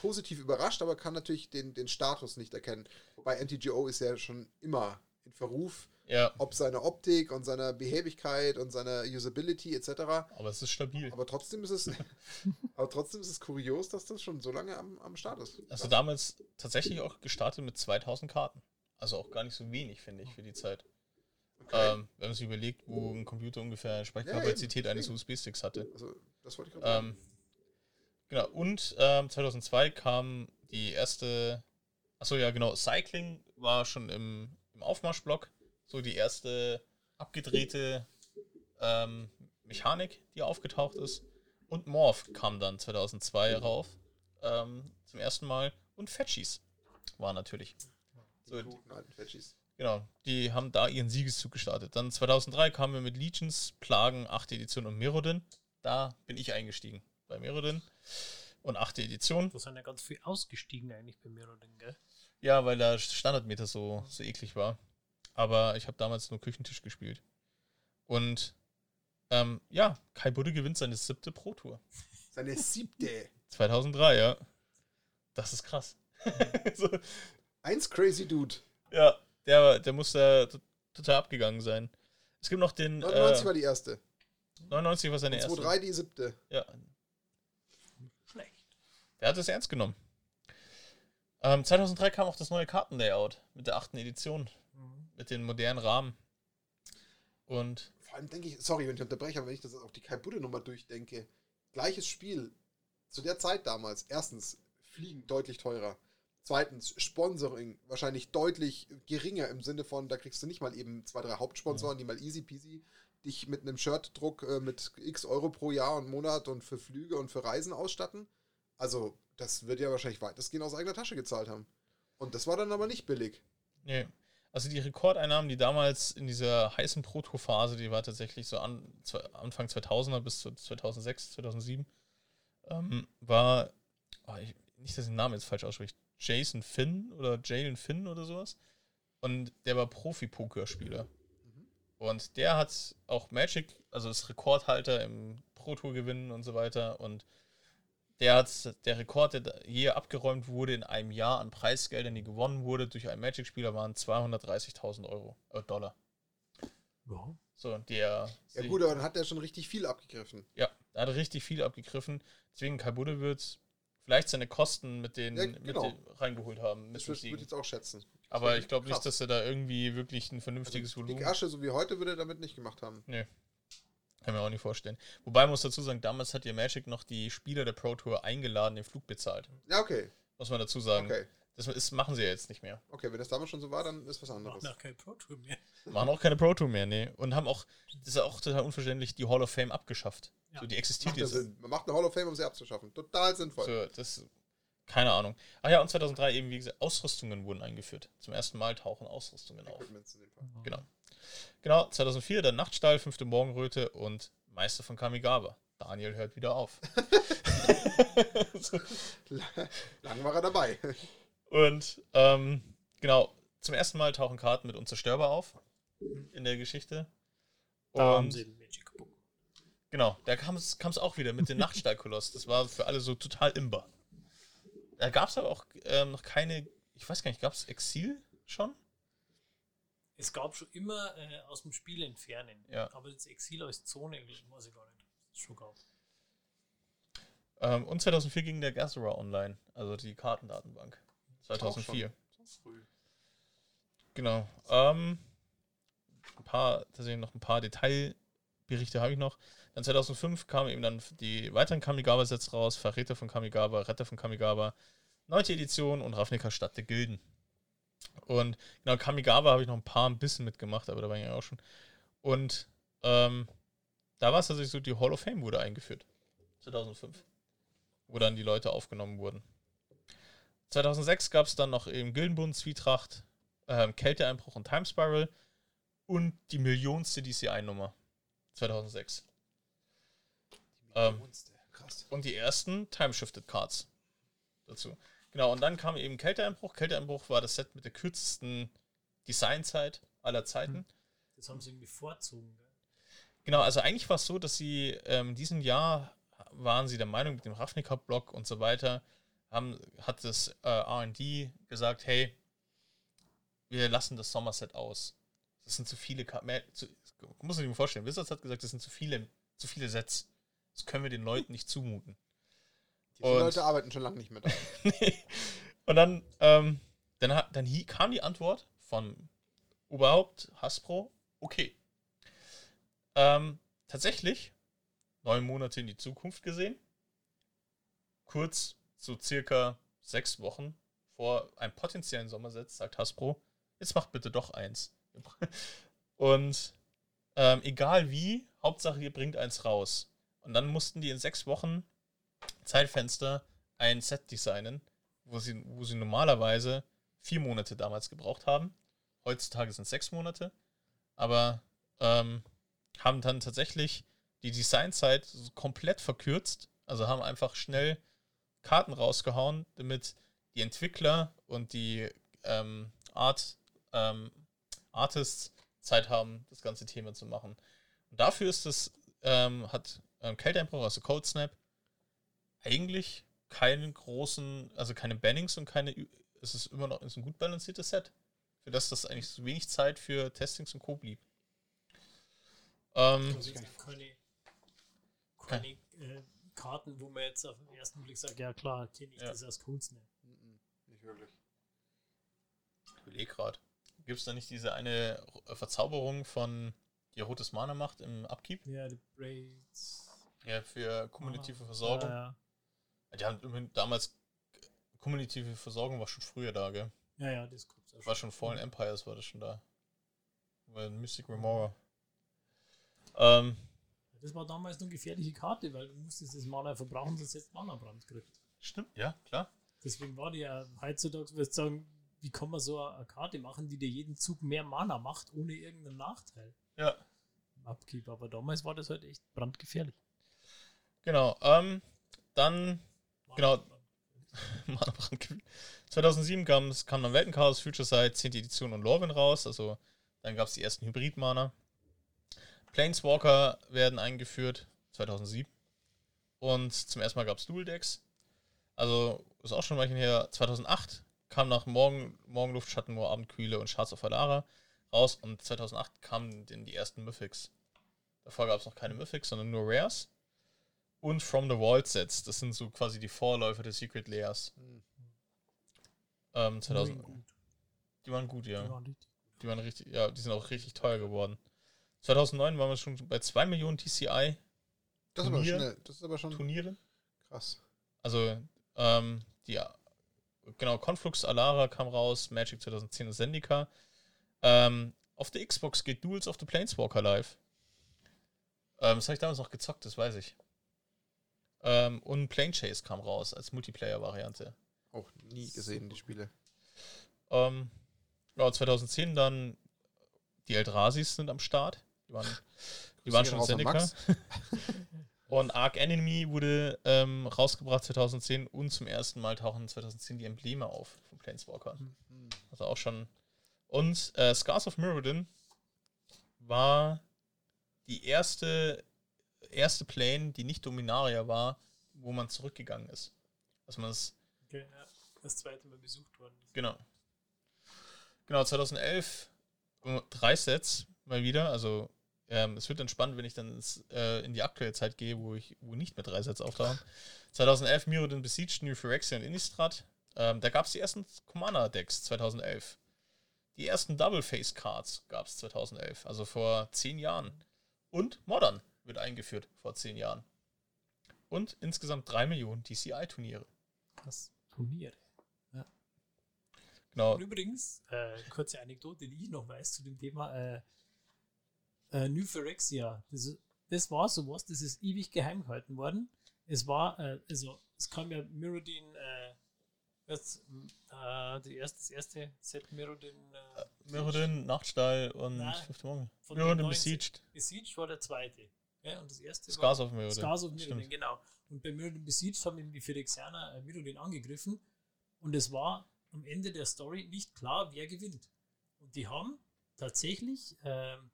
positiv überrascht, aber kann natürlich den, den Status nicht erkennen. Wobei NTGO ist ja schon immer in Verruf, Ja, ob seiner Optik und seiner Behäbigkeit und seiner Usability etc. aber es ist stabil. Aber trotzdem ist es, [laughs] aber trotzdem ist es kurios, dass das schon so lange am, am Start ist. Also damals tatsächlich auch gestartet mit 2000 Karten. Also auch gar nicht so wenig, finde ich, für die Zeit. Okay. Ähm, wenn man sich überlegt, wo ein Computer ungefähr Ja, Speicherkapazität eben, eines. USB-Sticks hatte. Also, das wollte ich gerade sagen. Ähm, genau, und ähm, 2002 kam die erste, achso ja genau, Cycling war schon im, im Aufmarschblock, so die erste abgedrehte ähm, Mechanik, die aufgetaucht ist. Und Morph kam dann 2002 rauf, ähm, zum ersten Mal. Und Fetchies war natürlich. Die so, guten alten Fetchies. Genau, die haben da ihren Siegeszug gestartet. Dann 2003 kamen wir mit Legions, Plagen, 8. Edition und Merodin. Da bin ich eingestiegen bei Merodin. Und 8. Edition. Da sind ja ganz viel ausgestiegen eigentlich bei mir, oder, gell? Ja, weil der Standardmeter so, so eklig war. Aber ich habe damals nur Küchentisch gespielt. Und ähm, ja, Kai Budde gewinnt seine siebte Pro Tour. Seine siebte. 2003, ja. Das ist krass. [laughs] so, Eins crazy Dude. ja, der, der muss da total abgegangen sein. Es gibt noch den. 99 Äh, war die erste. 99 war seine Und erste. 2-3 die siebte. Ja, Schlecht. der hat es ernst genommen. Ähm, 2003 kam auch das neue Kartenlayout mit der achten Edition. Mit den modernen Rahmen. Und Vor allem denke ich, sorry, wenn ich unterbreche, aber wenn ich das auf die Kai Budde Nummer durchdenke, gleiches Spiel zu der Zeit damals. Erstens, Fliegen deutlich teurer. Zweitens, Sponsoring wahrscheinlich deutlich geringer im Sinne von, da kriegst du nicht mal eben zwei, drei Hauptsponsoren, die mal easy peasy dich mit einem Shirtdruck äh, mit x Euro pro Jahr und Monat und für Flüge und für Reisen ausstatten. Also, das wird ja wahrscheinlich weitestgehend aus eigener Tasche gezahlt haben. Und das war dann aber nicht billig. nee, also die Rekordeinnahmen, die damals in dieser heißen Proto-Phase, die war tatsächlich so an, Anfang 2000er bis zu 2006, 2007, ähm, war, oh, ich, nicht, dass ich den Namen jetzt falsch ausspricht, Jason Finn oder Jalen Finn oder sowas. Und der war Profi-Pokerspieler. Und der hat auch Magic, also ist Rekordhalter im Pro Tour gewinnen und so weiter. Und der hat der Rekord, der je abgeräumt wurde in einem Jahr an Preisgeldern, die gewonnen wurde durch einen Magic-Spieler, waren 230.000 Euro, äh, Dollar. Ja. So, der. Ja gut, aber dann hat er schon richtig viel abgegriffen. Ja, er hat richtig viel abgegriffen. Deswegen Kai Budde wird vielleicht seine Kosten mit den, Ja, genau. mit den reingeholt haben. Mit Das würde ich jetzt auch schätzen. Aber ich glaube nicht, dass er da irgendwie wirklich ein vernünftiges Die Volumen. Asche, so wie heute, würde er damit nicht gemacht haben. Kann mir auch nicht vorstellen. Wobei man muss dazu sagen, damals hat ja Magic noch die Spieler der Pro Tour eingeladen, den Flug bezahlt. Ja, okay. Muss man dazu sagen. Okay. Das ist, machen sie ja jetzt nicht mehr. Okay, wenn das damals schon so war, dann ist was anderes. Macht noch kein Pro Tour mehr. Machen auch keine Pro Tour mehr, nee. Und haben auch, das ist ja auch total unverständlich, die Hall of Fame abgeschafft. Ja. So, die existiert Macht ja jetzt. Sinn. Man macht eine Hall of Fame, um sie abzuschaffen. Total sinnvoll. So, das, keine Ahnung. Ach ja, und 2003 eben, wie gesagt, Ausrüstungen wurden eingeführt. Zum ersten Mal tauchen Ausrüstungen auf. Equipments in dem Fall. Genau. Genau, 2004 der Nachtstall, fünfte Morgenröte und Meister von Kamigawa. Daniel hört wieder auf. [laughs] Lang war er dabei. und ähm, genau, zum ersten Mal tauchen Karten mit Unzerstörbar auf in der Geschichte. Da haben Und sie den Magic Book. genau, da kam es auch wieder mit dem Nachtstallkoloss. Das war für alle so total imber. Da gab es aber auch ähm, noch keine, ich weiß gar nicht, gab es Exil schon? Es gab schon immer äh, aus dem Spiel entfernen. Ja. Aber das Exil als Zone, weiß ich gar nicht. Das schon gab. Ähm, und 2004 ging der Gazera online, also die Kartendatenbank. 2004. Früh. Genau. Ähm, ein paar, tatsächlich noch ein paar Detailberichte habe ich noch. Dann 2005 kamen eben dann die weiteren Kamigawa-Sets raus, Verräter von Kamigawa, Retter von Kamigawa, neunte Edition und Ravnica Stadt der Gilden. Und genau, Kamigawa habe ich noch ein paar ein bisschen mitgemacht, aber da war ich ja auch schon. Und ähm, da war es tatsächlich so, die Hall of Fame wurde eingeführt. 2005. Wo dann die Leute aufgenommen wurden. 2006 gab es dann noch eben Gildenbund, Zwietracht, ähm, Kälteeinbruch und Time Spiral und die millionste DCI-Nummer 2006. Ähm, Monster. Krass. und die ersten Time-Shifted Cards dazu. Genau, und dann kam eben Kälteeinbruch. Kälteeinbruch war das Set mit der kürzesten Designzeit aller Zeiten. Das haben sie irgendwie vorzogen. Genau, also eigentlich war es so, dass sie ähm, in diesem Jahr waren sie der Meinung mit dem Ravnica-Block und so weiter, haben, hat das äh, R&D gesagt, hey, wir lassen das Sommerset aus. Das sind zu viele Karten. Muss sich mal vorstellen, Wizards hat gesagt, das sind zu viele, zu viele Sets. Das können wir den Leuten nicht zumuten. Die Und- Leute arbeiten schon lange nicht mehr da. [laughs] und dann, ähm, dann, dann hi- kam die Antwort von Oberhaupt Hasbro, okay. Ähm, tatsächlich, neun Monate in die Zukunft gesehen, kurz, so circa sechs Wochen vor einem potenziellen Sommerset, sagt Hasbro, jetzt macht bitte doch eins. [laughs] Und ähm, egal wie, Hauptsache ihr bringt eins raus. Und dann mussten die in sechs Wochen Zeitfenster ein Set designen, wo sie, wo sie normalerweise vier Monate damals gebraucht haben. Heutzutage sind es sechs Monate. Aber ähm, haben dann tatsächlich die Designzeit komplett verkürzt. Also haben einfach schnell Karten rausgehauen, damit die Entwickler und die ähm, Art, ähm, Artists Zeit haben, das ganze Thema zu machen. Und dafür ist es, ähm, hat ähm, Kälteeinbruch, also Cold Snap, eigentlich keinen großen, also keine Bannings und keine, es ist immer noch ist ein gut balanciertes Set. Für das das eigentlich so wenig Zeit für Testings und Co. blieb. Ähm, Also keine, keine äh, Karten, wo man jetzt auf den ersten Blick sagt, ja klar, kenne ich Ja. das als Kunstner. Mhm. Nicht wirklich. ich überlege gerade. Gibt es da nicht diese eine Verzauberung von, die rotes Mana macht im Upkeep? Ja, die Braids. Ja, für kommunikative Versorgung. Ja, Die haben damals, kommunikative Versorgung war schon früher da, gell? ja, ja, das kommt auch War schon Fallen Empires, war das schon da. Weil Mystic Remora. Ähm, Das war damals eine gefährliche Karte, weil du musstest das Mana verbrauchen, sonst hättest du Mana-Brand gekriegt. stimmt, ja, klar. Deswegen war die ja heutzutage, würdest du sagen, wie kann man so eine Karte machen, die dir jeden Zug mehr Mana macht, ohne irgendeinen Nachteil Ja, Upkeep. Aber damals war das halt echt brandgefährlich. genau. Ähm, dann Genau. Mana-Brand. Mana-Brand. 2007 kam, kam dann Weltenchaos, Future Sight, 10. Edition und Lorwyn raus. Also dann gab es die ersten Hybrid-Mana. Planeswalker werden eingeführt, 2007. Und zum ersten Mal gab es Dual-Decks. Also ist auch schon ein Weilchen her. 2008 kam nach Morgen, Morgenluft, Schattenmoor, Abendkühle und Schatz auf Alara raus. Und 2008 kamen dann die ersten Mythics. Davor gab es noch keine Mythics, sondern nur Rares. Und From the Vault Sets. Das sind so quasi die Vorläufer der Secret Layers. Hm. Ähm, 2000, Gut. die waren gut, ja. Die waren richtig- Die waren richtig, ja, die sind auch richtig teuer geworden. 2009 waren wir schon bei 2 Millionen TCI Das ist aber schnell. Das ist aber schon Turniere. krass. Also, ähm, die, genau, Conflux Alara kam raus, Magic 2010 und Zendika. Ähm, auf der Xbox geht Duels of the Planeswalker live. Ähm, das habe ich damals noch gezockt, das weiß ich. Ähm, und Plane Chase kam raus als Multiplayer-Variante. Auch nie gesehen, die Spiele. Ähm, ja, 2010 dann die Eldrasis sind am Start. Die waren, die waren schon Zendika. Max. [laughs] Und Arc Enemy wurde ähm, rausgebracht 2010 und zum ersten Mal tauchen 2010 die Embleme auf von Planeswalker. Also auch schon. Und äh, Scars of Mirrodin war die erste, erste Plane, die nicht Dominaria war, wo man zurückgegangen ist. Also man ist Okay, ja. Das zweite Mal besucht worden. ist. Genau. Genau, 2011 äh, drei Sets mal wieder. Also ähm, es wird dann spannend, wenn ich dann ins, äh, in die aktuelle Zeit gehe, wo ich wo nicht mehr drei Sets auftauchen. 2011 Mirrodin Besieged, New Phyrexia und Innistrad. Ähm, da gab es die ersten Commander-Decks 2011. Die ersten Double-Face-Cards gab es 2011, also vor zehn Jahren. Und Modern wird eingeführt vor zehn Jahren. Und insgesamt drei Millionen DCI-Turniere. Das Turnier. Genau. Und übrigens, äh, kurze Anekdote, die ich noch weiß zu dem Thema äh, äh, New Phyrexia. Das, das war sowas, das ist ewig geheim gehalten worden. Es war, äh, also, es kam ja Mirrodin, äh, das, äh, die erste, das erste Set Mirrodin, äh, Mirrodin, Nachtstall und Nein, Fifth Morgen. Mirrodin Besieged. Besieged war der zweite. Ja, und das erste Scars war of Mirrodin. Scars of Mirrodin, genau. Und bei Mirrodin Besieged haben eben die Phyrexianer äh, Mirrodin angegriffen und es war am Ende der Story nicht klar, wer gewinnt. Und die haben tatsächlich ähm,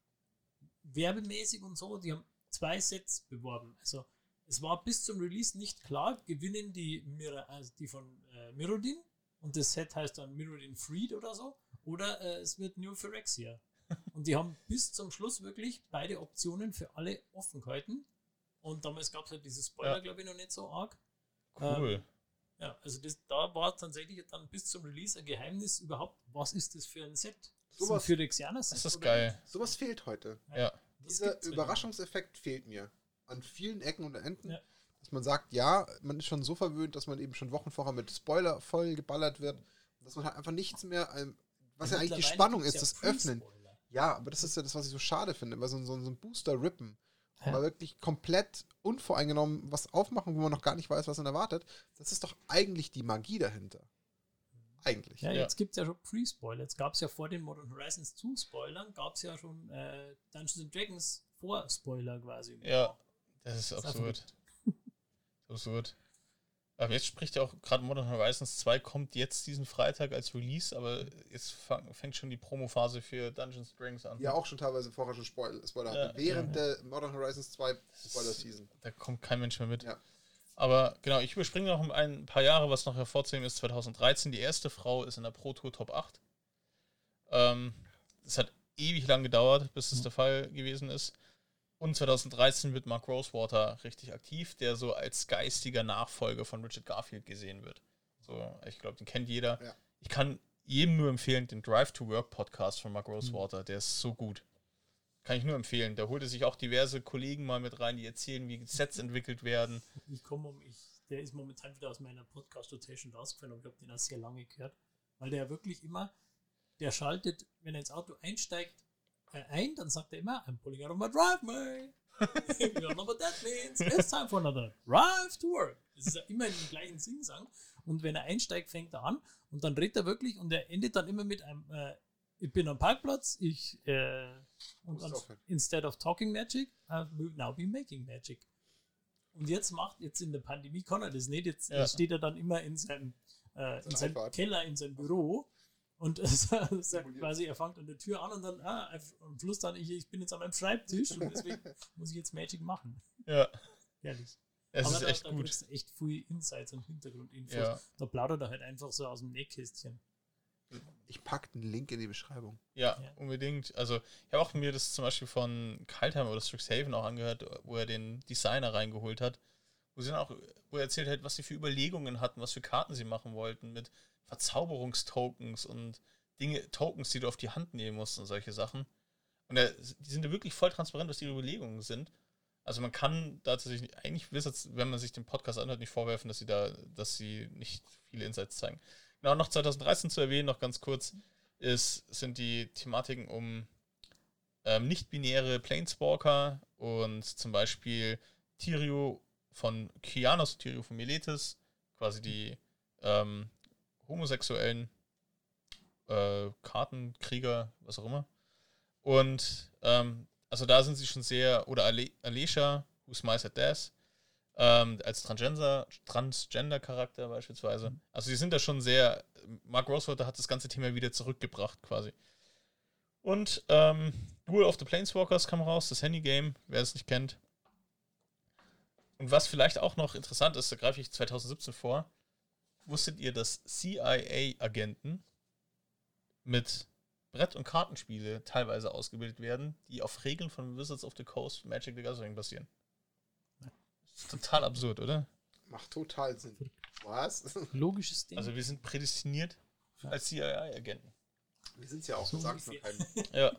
werbemäßig und so, die haben zwei Sets beworben. Also es war bis zum Release nicht klar, gewinnen die, Mir also die von äh, Mirrodin und das Set heißt dann Mirrodin Freed oder so, oder äh, es wird New Phyrexia. Und die haben bis zum Schluss wirklich beide Optionen für alle offen gehalten. Und damals gab es halt diese Spoiler, Ja. glaube ich, noch nicht so arg. Cool. Ja, also das, da war tatsächlich dann bis zum Release ein Geheimnis überhaupt, was ist das für ein Set? Ist Sowas- ein Phyrexianer-Set das ist geil. Sowas fehlt heute. Ja. Das Dieser Überraschungseffekt fehlt mir. An vielen Ecken und Enden. Ja. Dass man sagt, ja, man ist schon so verwöhnt, dass man eben schon Wochen vorher mit Spoiler voll geballert wird. Dass man halt einfach nichts mehr, ähm, was ja, eigentlich die Spannung ist, ja das Öffnen. Pre-Spoiler. Ja, aber das ist ja das, was ich so schade finde, weil so, ein- so, ein- so ein Booster-Rippen, Ja. mal wirklich komplett unvoreingenommen was aufmachen, wo man noch gar nicht weiß, was man erwartet, das ist doch eigentlich die Magie dahinter. Eigentlich. Ja, Ja. jetzt gibt es ja schon Pre-Spoiler. Jetzt gab es ja vor den Modern Horizons 2 Spoilern, gab es ja schon äh, Dungeons and Dragons Vor-Spoiler quasi. Ja, das ist Das ist absurd. Aber jetzt spricht ja auch gerade Modern Horizons 2 kommt jetzt diesen Freitag als Release, aber jetzt fang, fängt schon die Promophase für Dungeons Dragons an. Ja, auch schon teilweise vorher schon Spoiler, Spoiler Ja. Während der Modern Horizons 2 Spoiler-Season. Da kommt kein Mensch mehr mit. Ja. Aber genau, ich überspringe noch ein paar Jahre, was noch hervorzuheben ist. 2013, die erste Frau ist in der Pro Tour Top 8. Ähm, das hat ewig lang gedauert, bis es der Fall gewesen ist. Und 2013 wird Mark Rosewater richtig aktiv, der so als geistiger Nachfolger von Richard Garfield gesehen wird. So, ich glaube, den kennt jeder. Ja. Ich kann jedem nur empfehlen, den Drive to Work Podcast von Mark Rosewater, der ist so gut. Kann ich nur empfehlen. Da holte sich auch diverse Kollegen mal mit rein, die erzählen, wie Sets entwickelt werden. Ich komme um, ich, der ist momentan wieder aus meiner Podcast-Rotation rausgefallen und ich habe den auch sehr lange gehört, weil der wirklich immer, der schaltet, wenn er ins Auto einsteigt, ein, dann sagt er immer, I'm pulling out of my driveway. [laughs] you don't know what that means. It's time for another drive to work. Das ist ja immer in dem gleichen Singsang. Und wenn er einsteigt, fängt er an und dann redet er wirklich und er endet dann immer mit einem, äh, ich bin am Parkplatz, ich, äh, und dann, instead of talking magic, I will now be making magic. Und jetzt macht, jetzt in der Pandemie kann er das nicht. Jetzt Ja. steht er dann immer in seinem, äh, in Seine seinem. Keller, in seinem Büro und [laughs] sagt quasi, er fängt an der Tür an und dann, ah, am Schluss dann, ich, ich bin jetzt an meinem Schreibtisch und deswegen [laughs] muss ich jetzt Magic machen. Ja, Ehrlich. es Aber ist da, echt da gut. echt viel Insights und Hintergrundinfos. Ja. Da plaudert er halt einfach so aus dem Nähkästchen. Ich packe einen Link in die Beschreibung. Ja, Ja. unbedingt. Also, ich habe auch mir das zum Beispiel von Kaltheim oder Strixhaven auch angehört, wo er den Designer reingeholt hat. wo sie dann auch, wo er erzählt hat, was sie für Überlegungen hatten, was für Karten sie machen wollten, mit Verzauberungstokens und Dinge, Tokens, die du auf die Hand nehmen musst und solche Sachen. Und er, die sind da wirklich voll transparent, was ihre Überlegungen sind. Also man kann da tatsächlich eigentlich, wenn man sich den Podcast anhört, nicht vorwerfen, dass sie da, dass sie nicht viele Insights zeigen. Genau, noch 2013 zu erwähnen, noch ganz kurz, ist, sind die Thematiken um ähm, nicht-binäre Planeswalker und zum Beispiel Tyrio von Kianos, Tyrio von Miletis, quasi die ähm, homosexuellen äh, Kartenkrieger, was auch immer. Und ähm, also da sind sie schon sehr, oder Ale Alesha, Who Smiles at Death, ähm, als Transgender, Transgender-Charakter beispielsweise. Mhm. Also sie sind da schon sehr, Mark Rosewater hat das ganze Thema wieder zurückgebracht quasi. Und ähm, Duel of the Planeswalkers kam raus, das Handy-Game, wer es nicht kennt. Und was vielleicht auch noch interessant ist, da greife ich 2017 vor, wusstet ihr, dass CIA-Agenten mit Brett- und Kartenspiele teilweise ausgebildet werden, die auf Regeln von Wizards of the Coast Magic the Gathering basieren. total absurd, oder? Macht total Sinn. Was? Logisches Ding. Also wir sind prädestiniert als CIA-Agenten. Wir sind es ja auch, so noch ja.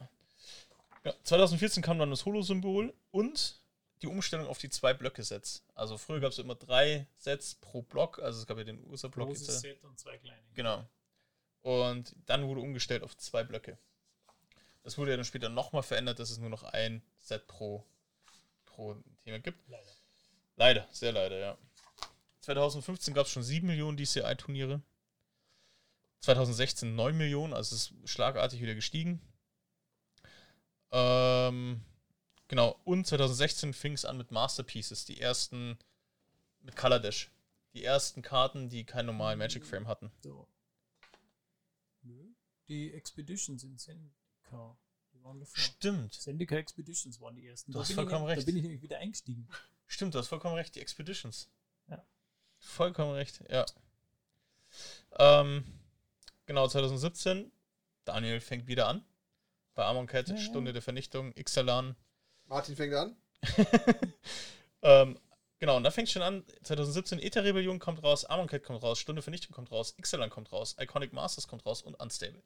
ja. 2014 kam dann das Holo-Symbol und die Umstellung auf die zwei Blöcke-Sets. Also früher gab es immer drei Sets pro Block, also es gab ja den USA-Block. Großes Set und zwei kleine. Genau. Und dann wurde umgestellt auf zwei Blöcke. Das wurde ja dann später nochmal verändert, dass es nur noch ein Set pro, pro Thema gibt. Leider. Leider, sehr leider, ja. 2015 gab es schon 7 Millionen DCI-Turniere. 2016 9 Millionen, also es ist schlagartig wieder gestiegen. Ähm, genau, und 2016 fing es an mit Masterpieces, die ersten mit Color Dash. Die ersten Karten, die keinen normalen Magic Frame hatten. So. Die Expeditions in Sendika. Die waren davor. Stimmt. Sendika Expeditions waren die ersten. Du hast vollkommen ich, recht. Da bin ich nämlich wieder eingestiegen. Stimmt, du hast vollkommen recht. Die Expeditions. Ja. Vollkommen recht, ja. Ähm, genau, 2017. Daniel fängt wieder an. Bei Amon Cat, ja, Stunde der Vernichtung, Ixalan. Martin fängt an. [laughs] ähm, Genau, und da fängt es schon an. 2017 Ether-Rebellion kommt raus, Amonkhet kommt raus, Stunde Vernichtung kommt raus, Ixalan kommt raus, Iconic Masters kommt raus und Unstable.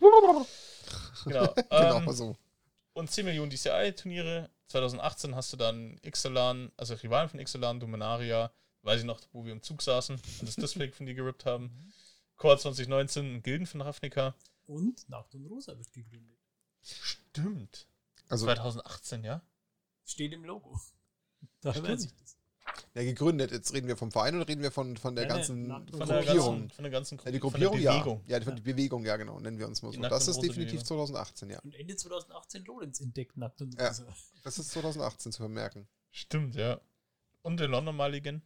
[laughs] genau. [laughs] genau ähm, so. Und 10 Millionen DCI-Turniere. 2018 hast du dann Ixalan, also Rivalen von Ixalan, Dominaria, weiß ich noch, wo wir im Zug saßen und das Display von dir gerippt haben. Core 2019, Gilden von Ravnica. Und Nacht und Rosa wird gegründet. Stimmt. Also 2018, ja? Steht im Logo. Da weiß ich das. Ja, gegründet. Jetzt reden wir vom Verein oder reden wir von, von der ganzen von Gruppierung? Der ganzen, von der ganzen Gruppe, ja, die Gruppierung, ja. Ja, von ja. die Bewegung, ja, genau. Nennen wir uns mal so. Das ist definitiv Bewegung. 2018, ja. Und Ende 2018 Lorenz entdeckt nackt und ja, Das ist 2018 zu vermerken. Stimmt, ja. Und der London Maligen.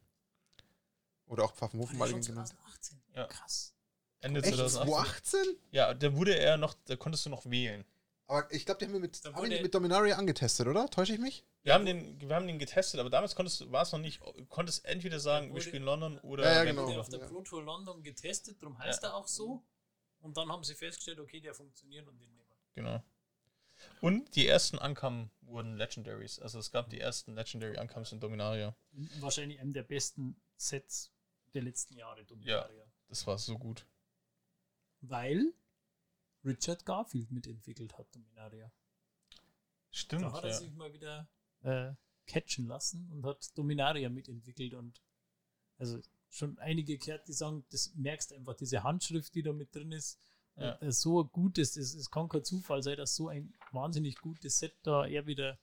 Oder auch Pfaffenhofen Maligen genannt. 2018. Ja. Krass. Ende Echt? 2018. 2018? Ja, da wurde er noch, da konntest du noch wählen. Aber ich glaube, die haben wir mit, haben wir mit Dominaria angetestet, oder? Täusche ich mich? Wir haben den, wir haben den getestet, aber damals konntest war es noch nicht, konntest entweder sagen, wir spielen London oder. Ja, ja genau. Der auf der Pro Tour London getestet, darum heißt ja. er auch so. Und dann haben sie festgestellt, okay, der funktioniert und den nehmen wir. Genau. Und die ersten Ankamen wurden Legendaries. Also es gab die ersten Legendary Ancomes in Dominaria. Wahrscheinlich einem der besten Sets der letzten Jahre, Dominaria. Ja, das war so gut. Weil Richard Garfield mitentwickelt hat, Dominaria. Stimmt. Da hat er ja. sich mal wieder äh, catchen lassen und hat Dominaria mitentwickelt und also schon einige gehört, die sagen, das merkst einfach, diese Handschrift, die da mit drin ist, ja. äh, so gut ist, es, es kann kein Zufall sein, dass so ein wahnsinnig gutes Set da er wieder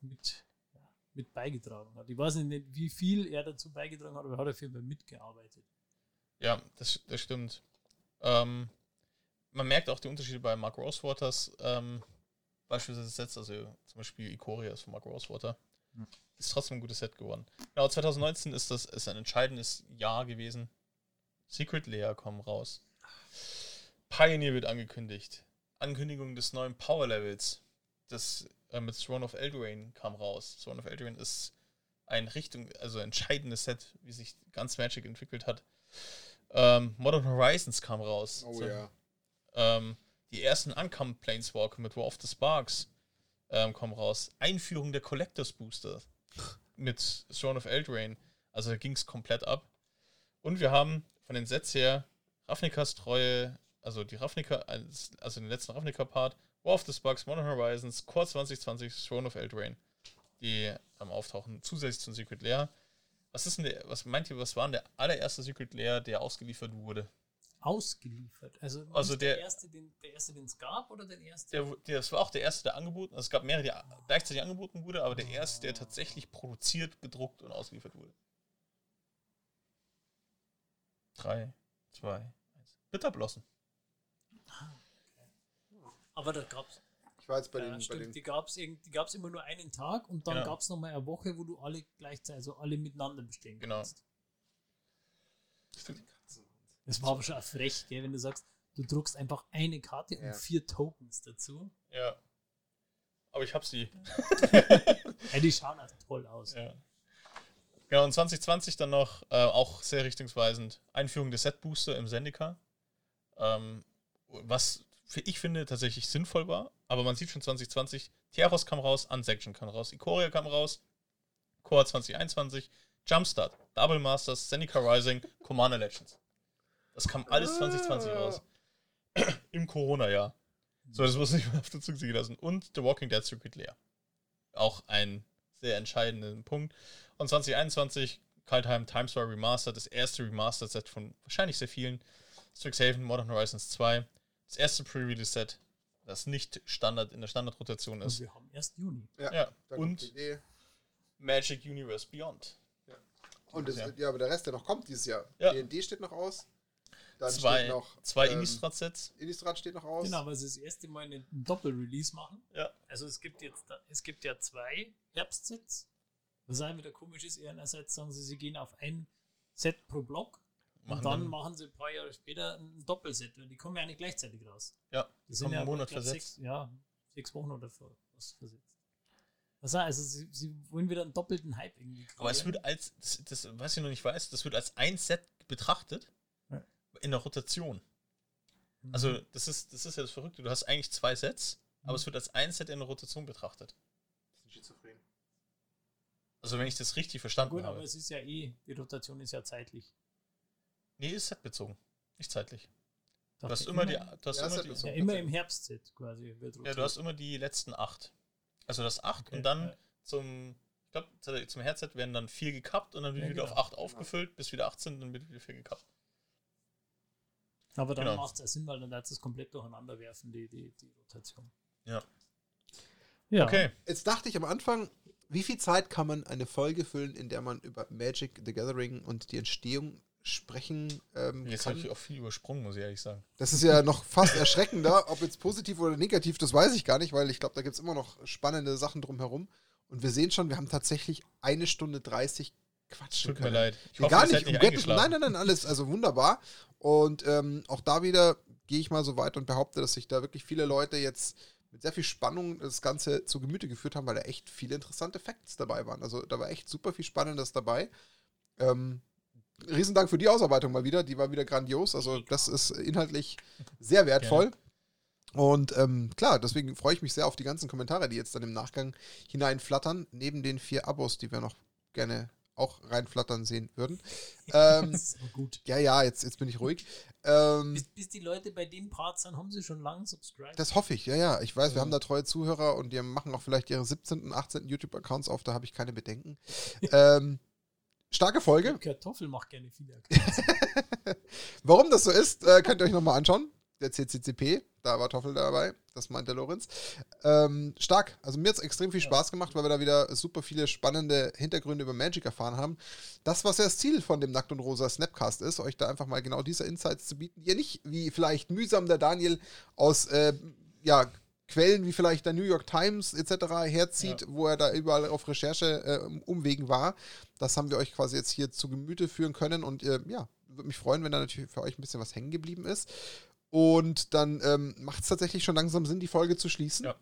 mit, ja, mit beigetragen hat. Ich weiß nicht, wie viel er dazu beigetragen hat, aber er hat auf jeden Fall mitgearbeitet. Ja, das, das stimmt. Ähm, man merkt auch die Unterschiede bei Mark Rosewaters ähm, beispielsweise Sets, also zum Beispiel Ikoria ist von Mark Rosewater. Hm. Ist trotzdem ein gutes Set geworden. Genau, 2019 ist das ist ein entscheidendes Jahr gewesen. Secret Layer kommen raus. Pioneer wird angekündigt. Ankündigung des neuen Power Levels. Das äh, mit Throne of Eldraine kam raus. Throne of Eldraine ist ein Richtung, also entscheidendes Set, wie sich ganz Magic entwickelt hat. Ähm, Modern Horizons kam raus. Oh so, ja. Ähm, die ersten Uncome Planeswalker mit War of the Sparks ähm, kommen raus. Einführung der Collectors Booster. mit Throne of Eldraine. Also ging es komplett ab. Und wir haben von den Sets her Ravnikas Treue, also die Ravnica, also den letzten Ravnica-Part, War of the Sparks, Modern Horizons, Core 2020, Throne of Eldraine, die am Auftauchen zusätzlich zum Secret Lair. Was ist denn der, was meint ihr, was war denn der allererste Secret Lair, der ausgeliefert wurde? Ausgeliefert? Also, also der, der, erste, den, der erste, den es gab, oder der erste? Der, der, das war auch der erste, der angeboten, also es gab mehrere, die gleichzeitig angeboten wurde, aber der erste, der tatsächlich produziert, gedruckt und ausgeliefert wurde. 3, 2, 1. Bitterblossen. Aber da gab es. Ich war jetzt bei ja, den. Stimmt, bei den die gab es die gab's immer nur einen Tag und dann Genau. gab es nochmal eine Woche, wo du alle gleichzeitig, also alle miteinander bestehen Genau. kannst. Das war aber schon frech, gell, wenn du sagst, du druckst einfach eine Karte Ja. und vier Tokens dazu. Ja. Aber ich hab sie. [laughs] Ja, die schauen auch toll aus. Ja. Genau, und 2020 dann noch, äh, auch sehr richtungsweisend, Einführung des Set Booster im Zendika. Ähm, was für ich finde tatsächlich sinnvoll war, aber man sieht schon 2020, Tiaros kam raus, Unsection kam raus, Ikoria kam raus, Core 2021, Jumpstart, Double Masters, Zendika Rising, Commander Legends. Das kam alles 2020 raus. [clears throat] Im Corona-Jahr. So, das muss nicht mehr auf der Zug ziehen lassen. Und The Walking Dead Circuit Lair. Auch ein sehr entscheidender Punkt. Und 2021 Kaltheim Time Story Remastered, das erste Remastered-Set von wahrscheinlich sehr vielen. Strixhaven Modern Horizons 2, das erste Pre-Release-Set, das nicht Standard in der Standardrotation Und ist. wir haben erst Juni. ja, Ja, und. Magic Universe Beyond. Und das, Ja. ja. aber der Rest, der noch kommt dieses Jahr. Ja. D&D steht noch aus. Dann Zwei, steht noch zwei ähm, Innistrad-Sets. Innistrad steht noch aus. Genau, weil sie das erste Mal einen Doppel-Release machen. Ja. Also es gibt jetzt, es gibt ja zwei Herbstsets. Was auch wieder komisch ist, einerseits sagen sie, sie gehen auf ein Set pro Block Machen und dann, dann- machen sie ein paar Jahre später ein Doppelset, weil die kommen ja nicht gleichzeitig raus. Ja, Die kommen einen Monat glaub, versetzt. Sechs, ja, sechs Wochen oder vor- was versetzt. Heißt, also sie, sie wollen wieder einen doppelten Hype irgendwie Aber es kreieren. wird als, das, das, was ich noch nicht weiß, das wird als ein Set betrachtet Ja. In der Rotation. Mhm. Also, das ist, das ist ja das Verrückte. Du hast eigentlich zwei Sets, aber Mhm. es wird als ein Set in der Rotation betrachtet. Sind schizophren. Also, wenn ich das richtig verstanden Gut, aber habe. es ist ja eh, die Rotation ist ja zeitlich. Nee, ist setbezogen. Nicht zeitlich. Du hast immer die, du hast Ja, immer die. Ja, immer im Herbstset quasi wird ja, du hast immer die letzten acht. Also das acht Okay, und dann ja. zum, ich glaube, zum Herzset werden dann vier gekappt und dann wird Ja, wieder genau, auf acht genau. aufgefüllt, bis wieder acht sind und dann wird wieder vier gekappt. Aber dann Genau. macht es ja Sinn, weil dann du es komplett durcheinander werfen, die, die, die Rotation. Ja. Ja. Okay. Jetzt dachte ich am Anfang, wie viel Zeit kann man eine Folge füllen, in der man über Magic the Gathering und die Entstehung sprechen ähm, Jetzt habe ich auch viel übersprungen, muss ich ehrlich sagen. Das ist ja noch fast erschreckender, ob jetzt positiv oder negativ, das weiß ich gar nicht, weil ich glaube, da gibt es immer noch spannende Sachen drumherum. Und wir sehen schon, wir haben tatsächlich eine Stunde 30 quatschen Tut mir leid. Ich hoffe, gar nicht. Um Gottes nein, nein, nein, alles, also wunderbar. Und ähm, auch da wieder gehe ich mal so weit und behaupte, dass sich da wirklich viele Leute jetzt mit sehr viel Spannung das Ganze zu Gemüte geführt haben, weil da echt viele interessante Facts dabei waren. Also da war echt super viel Spannendes dabei. Ähm, Riesendank für die Ausarbeitung mal wieder, die war wieder grandios. Also das ist inhaltlich sehr [laughs] wertvoll. Und ähm, klar, deswegen freue ich mich sehr auf die ganzen Kommentare, die jetzt dann im Nachgang hineinflattern, neben den vier Abos, die wir noch gerne auch reinflattern sehen würden. [laughs] Ähm, Das ist aber gut. ja, ja, jetzt, jetzt bin ich ruhig. Ähm, Bis, bis die Leute bei dem Part sind, haben sie schon lange subscribed. das hoffe ich, ja, ja. Ich weiß, wir Ja. haben da treue Zuhörer und die machen auch vielleicht ihre 17., 18. YouTube-Accounts auf, da habe ich keine Bedenken. [laughs] ähm, starke Folge. Kartoffel macht gerne viele [laughs] Accounts. Warum das so ist, äh, könnt ihr euch nochmal anschauen. Der CCCP, da war Toffel dabei, das meint der Lorenz. Ähm, stark. Also mir hat es extrem viel Ja. Spaß gemacht, weil wir da wieder super viele spannende Hintergründe über Magic erfahren haben. Das, was ja das Ziel von dem Nackt und Rosa Snapcast ist, euch da einfach mal genau diese Insights zu bieten, die ihr nicht, wie vielleicht mühsam der Daniel aus äh, ja, Quellen wie vielleicht der New York Times etc. herzieht, wo er da überall auf Recherche äh, umwegen war. Das haben wir euch quasi jetzt hier zu Gemüte führen können und äh, ja, würde mich freuen, wenn da natürlich für euch ein bisschen was hängen geblieben ist. Und dann ähm, macht es tatsächlich schon langsam Sinn, die Folge zu schließen. Ja.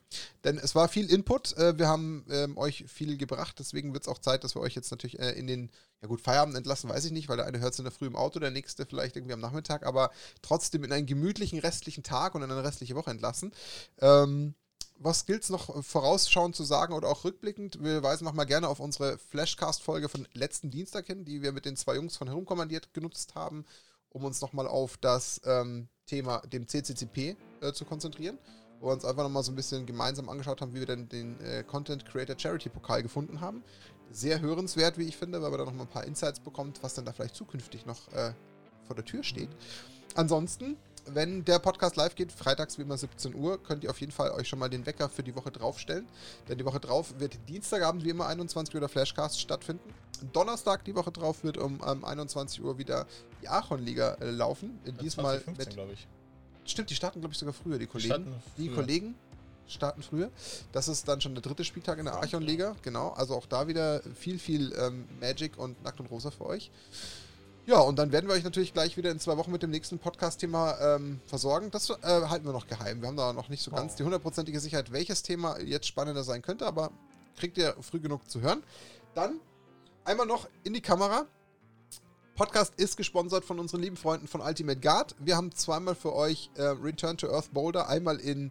Denn es war viel Input. Äh, wir haben ähm, euch viel gebracht. Deswegen wird es auch Zeit, dass wir euch jetzt natürlich äh, in den, ja gut, Feierabend entlassen, weiß ich nicht, weil der eine hört es in der Früh im Auto, der nächste vielleicht irgendwie am Nachmittag, aber trotzdem in einen gemütlichen restlichen Tag und in eine restliche Woche entlassen. Ähm, was gilt es noch vorausschauend zu sagen oder auch rückblickend? Wir weisen nochmal gerne auf unsere Flashcast-Folge von letzten Dienstag hin, die wir mit den zwei Jungs von Herumkommandiert genutzt haben, um uns nochmal auf das ähm, Thema, dem CCCP, äh, zu konzentrieren. Wo wir uns einfach nochmal so ein bisschen gemeinsam angeschaut haben, wie wir denn den äh, Content Creator Charity Pokal gefunden haben. Sehr hörenswert, wie ich finde, weil man da nochmal ein paar Insights bekommt, was dann da vielleicht zukünftig noch äh, vor der Tür steht. Ansonsten wenn der Podcast live geht, freitags wie immer 17 Uhr, könnt ihr auf jeden Fall euch schon mal den Wecker für die Woche draufstellen. Denn die Woche drauf wird Dienstagabend wie immer 21 Uhr der Flashcast stattfinden. Donnerstag die Woche drauf wird um ähm, 21 Uhr wieder die Archon-Liga äh, laufen. Ja, Diesmal 2015, mit. ich. Stimmt, die starten, glaube ich, sogar früher, die Die Kollegen. Die früher. Kollegen starten früher. Das ist dann schon der dritte Spieltag in der Archon-Liga. Genau, also auch da wieder viel, viel ähm, Magic und Nackt und Rosa für euch. Ja, und dann werden wir euch natürlich gleich wieder in zwei Wochen mit dem nächsten Podcast-Thema ähm, versorgen. Das äh, halten wir noch geheim. Wir haben da noch nicht so ganz Oh. die hundertprozentige Sicherheit, welches Thema jetzt spannender sein könnte, aber kriegt ihr früh genug zu hören. Dann einmal noch in die Kamera. Podcast ist gesponsert von unseren lieben Freunden von Ultimate Guard. Wir haben zweimal für euch äh, Return to Earth Boulder, einmal in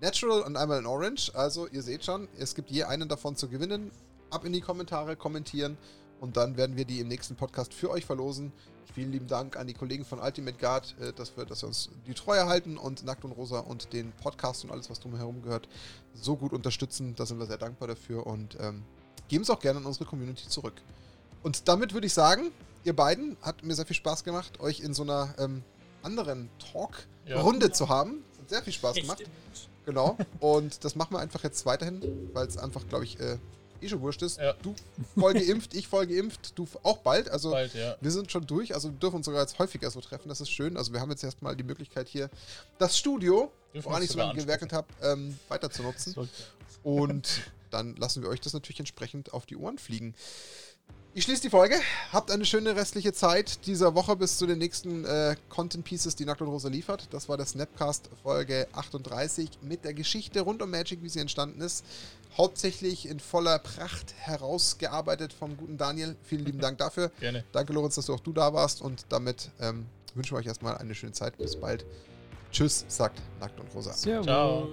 Natural und einmal in Orange. Also ihr seht schon, es gibt je einen davon zu gewinnen. Ab in die Kommentare, kommentieren und dann werden wir die im nächsten Podcast für euch verlosen. Vielen lieben Dank an die Kollegen von Ultimate Guard, äh, dass, wir, dass wir uns die Treue halten und Nackt und Rosa und den Podcast und alles, was drumherum gehört, so gut unterstützen. Da sind wir sehr dankbar dafür und ähm, geben es auch gerne an unsere Community zurück. Und damit würde ich sagen, ihr beiden, hat mir sehr viel Spaß gemacht, euch in so einer ähm, anderen Talk-Runde Ja. zu haben. Hat sehr viel Spaß gemacht. Genau. Und das machen wir einfach jetzt weiterhin, weil es einfach, glaube ich, äh, eh schon wurscht ist. Ja. Du voll geimpft, ich voll geimpft, du auch bald. Also Bald, ja. wir sind schon durch, also wir dürfen uns sogar jetzt häufiger so treffen, das ist schön. Also wir haben jetzt erstmal die Möglichkeit hier das Studio, woran ich so lange gewerkelt habe, ähm, weiter zu nutzen. Und dann lassen wir euch das natürlich entsprechend auf die Ohren fliegen. Ich schließe die Folge. Habt eine schöne restliche Zeit dieser Woche bis zu den nächsten äh, Content Pieces, die Nackt und Rosa liefert. Das war der Snapcast Folge 38 mit der Geschichte rund um Magic, wie sie entstanden ist. Hauptsächlich in voller Pracht herausgearbeitet vom guten Daniel. Vielen lieben Dank dafür. [laughs] Gerne. Danke, Lorenz, dass du auch du da warst. Und damit ähm, wünschen wir euch erstmal eine schöne Zeit. Bis bald. Tschüss, sagt Nackt und Rosa. Servus. Ciao.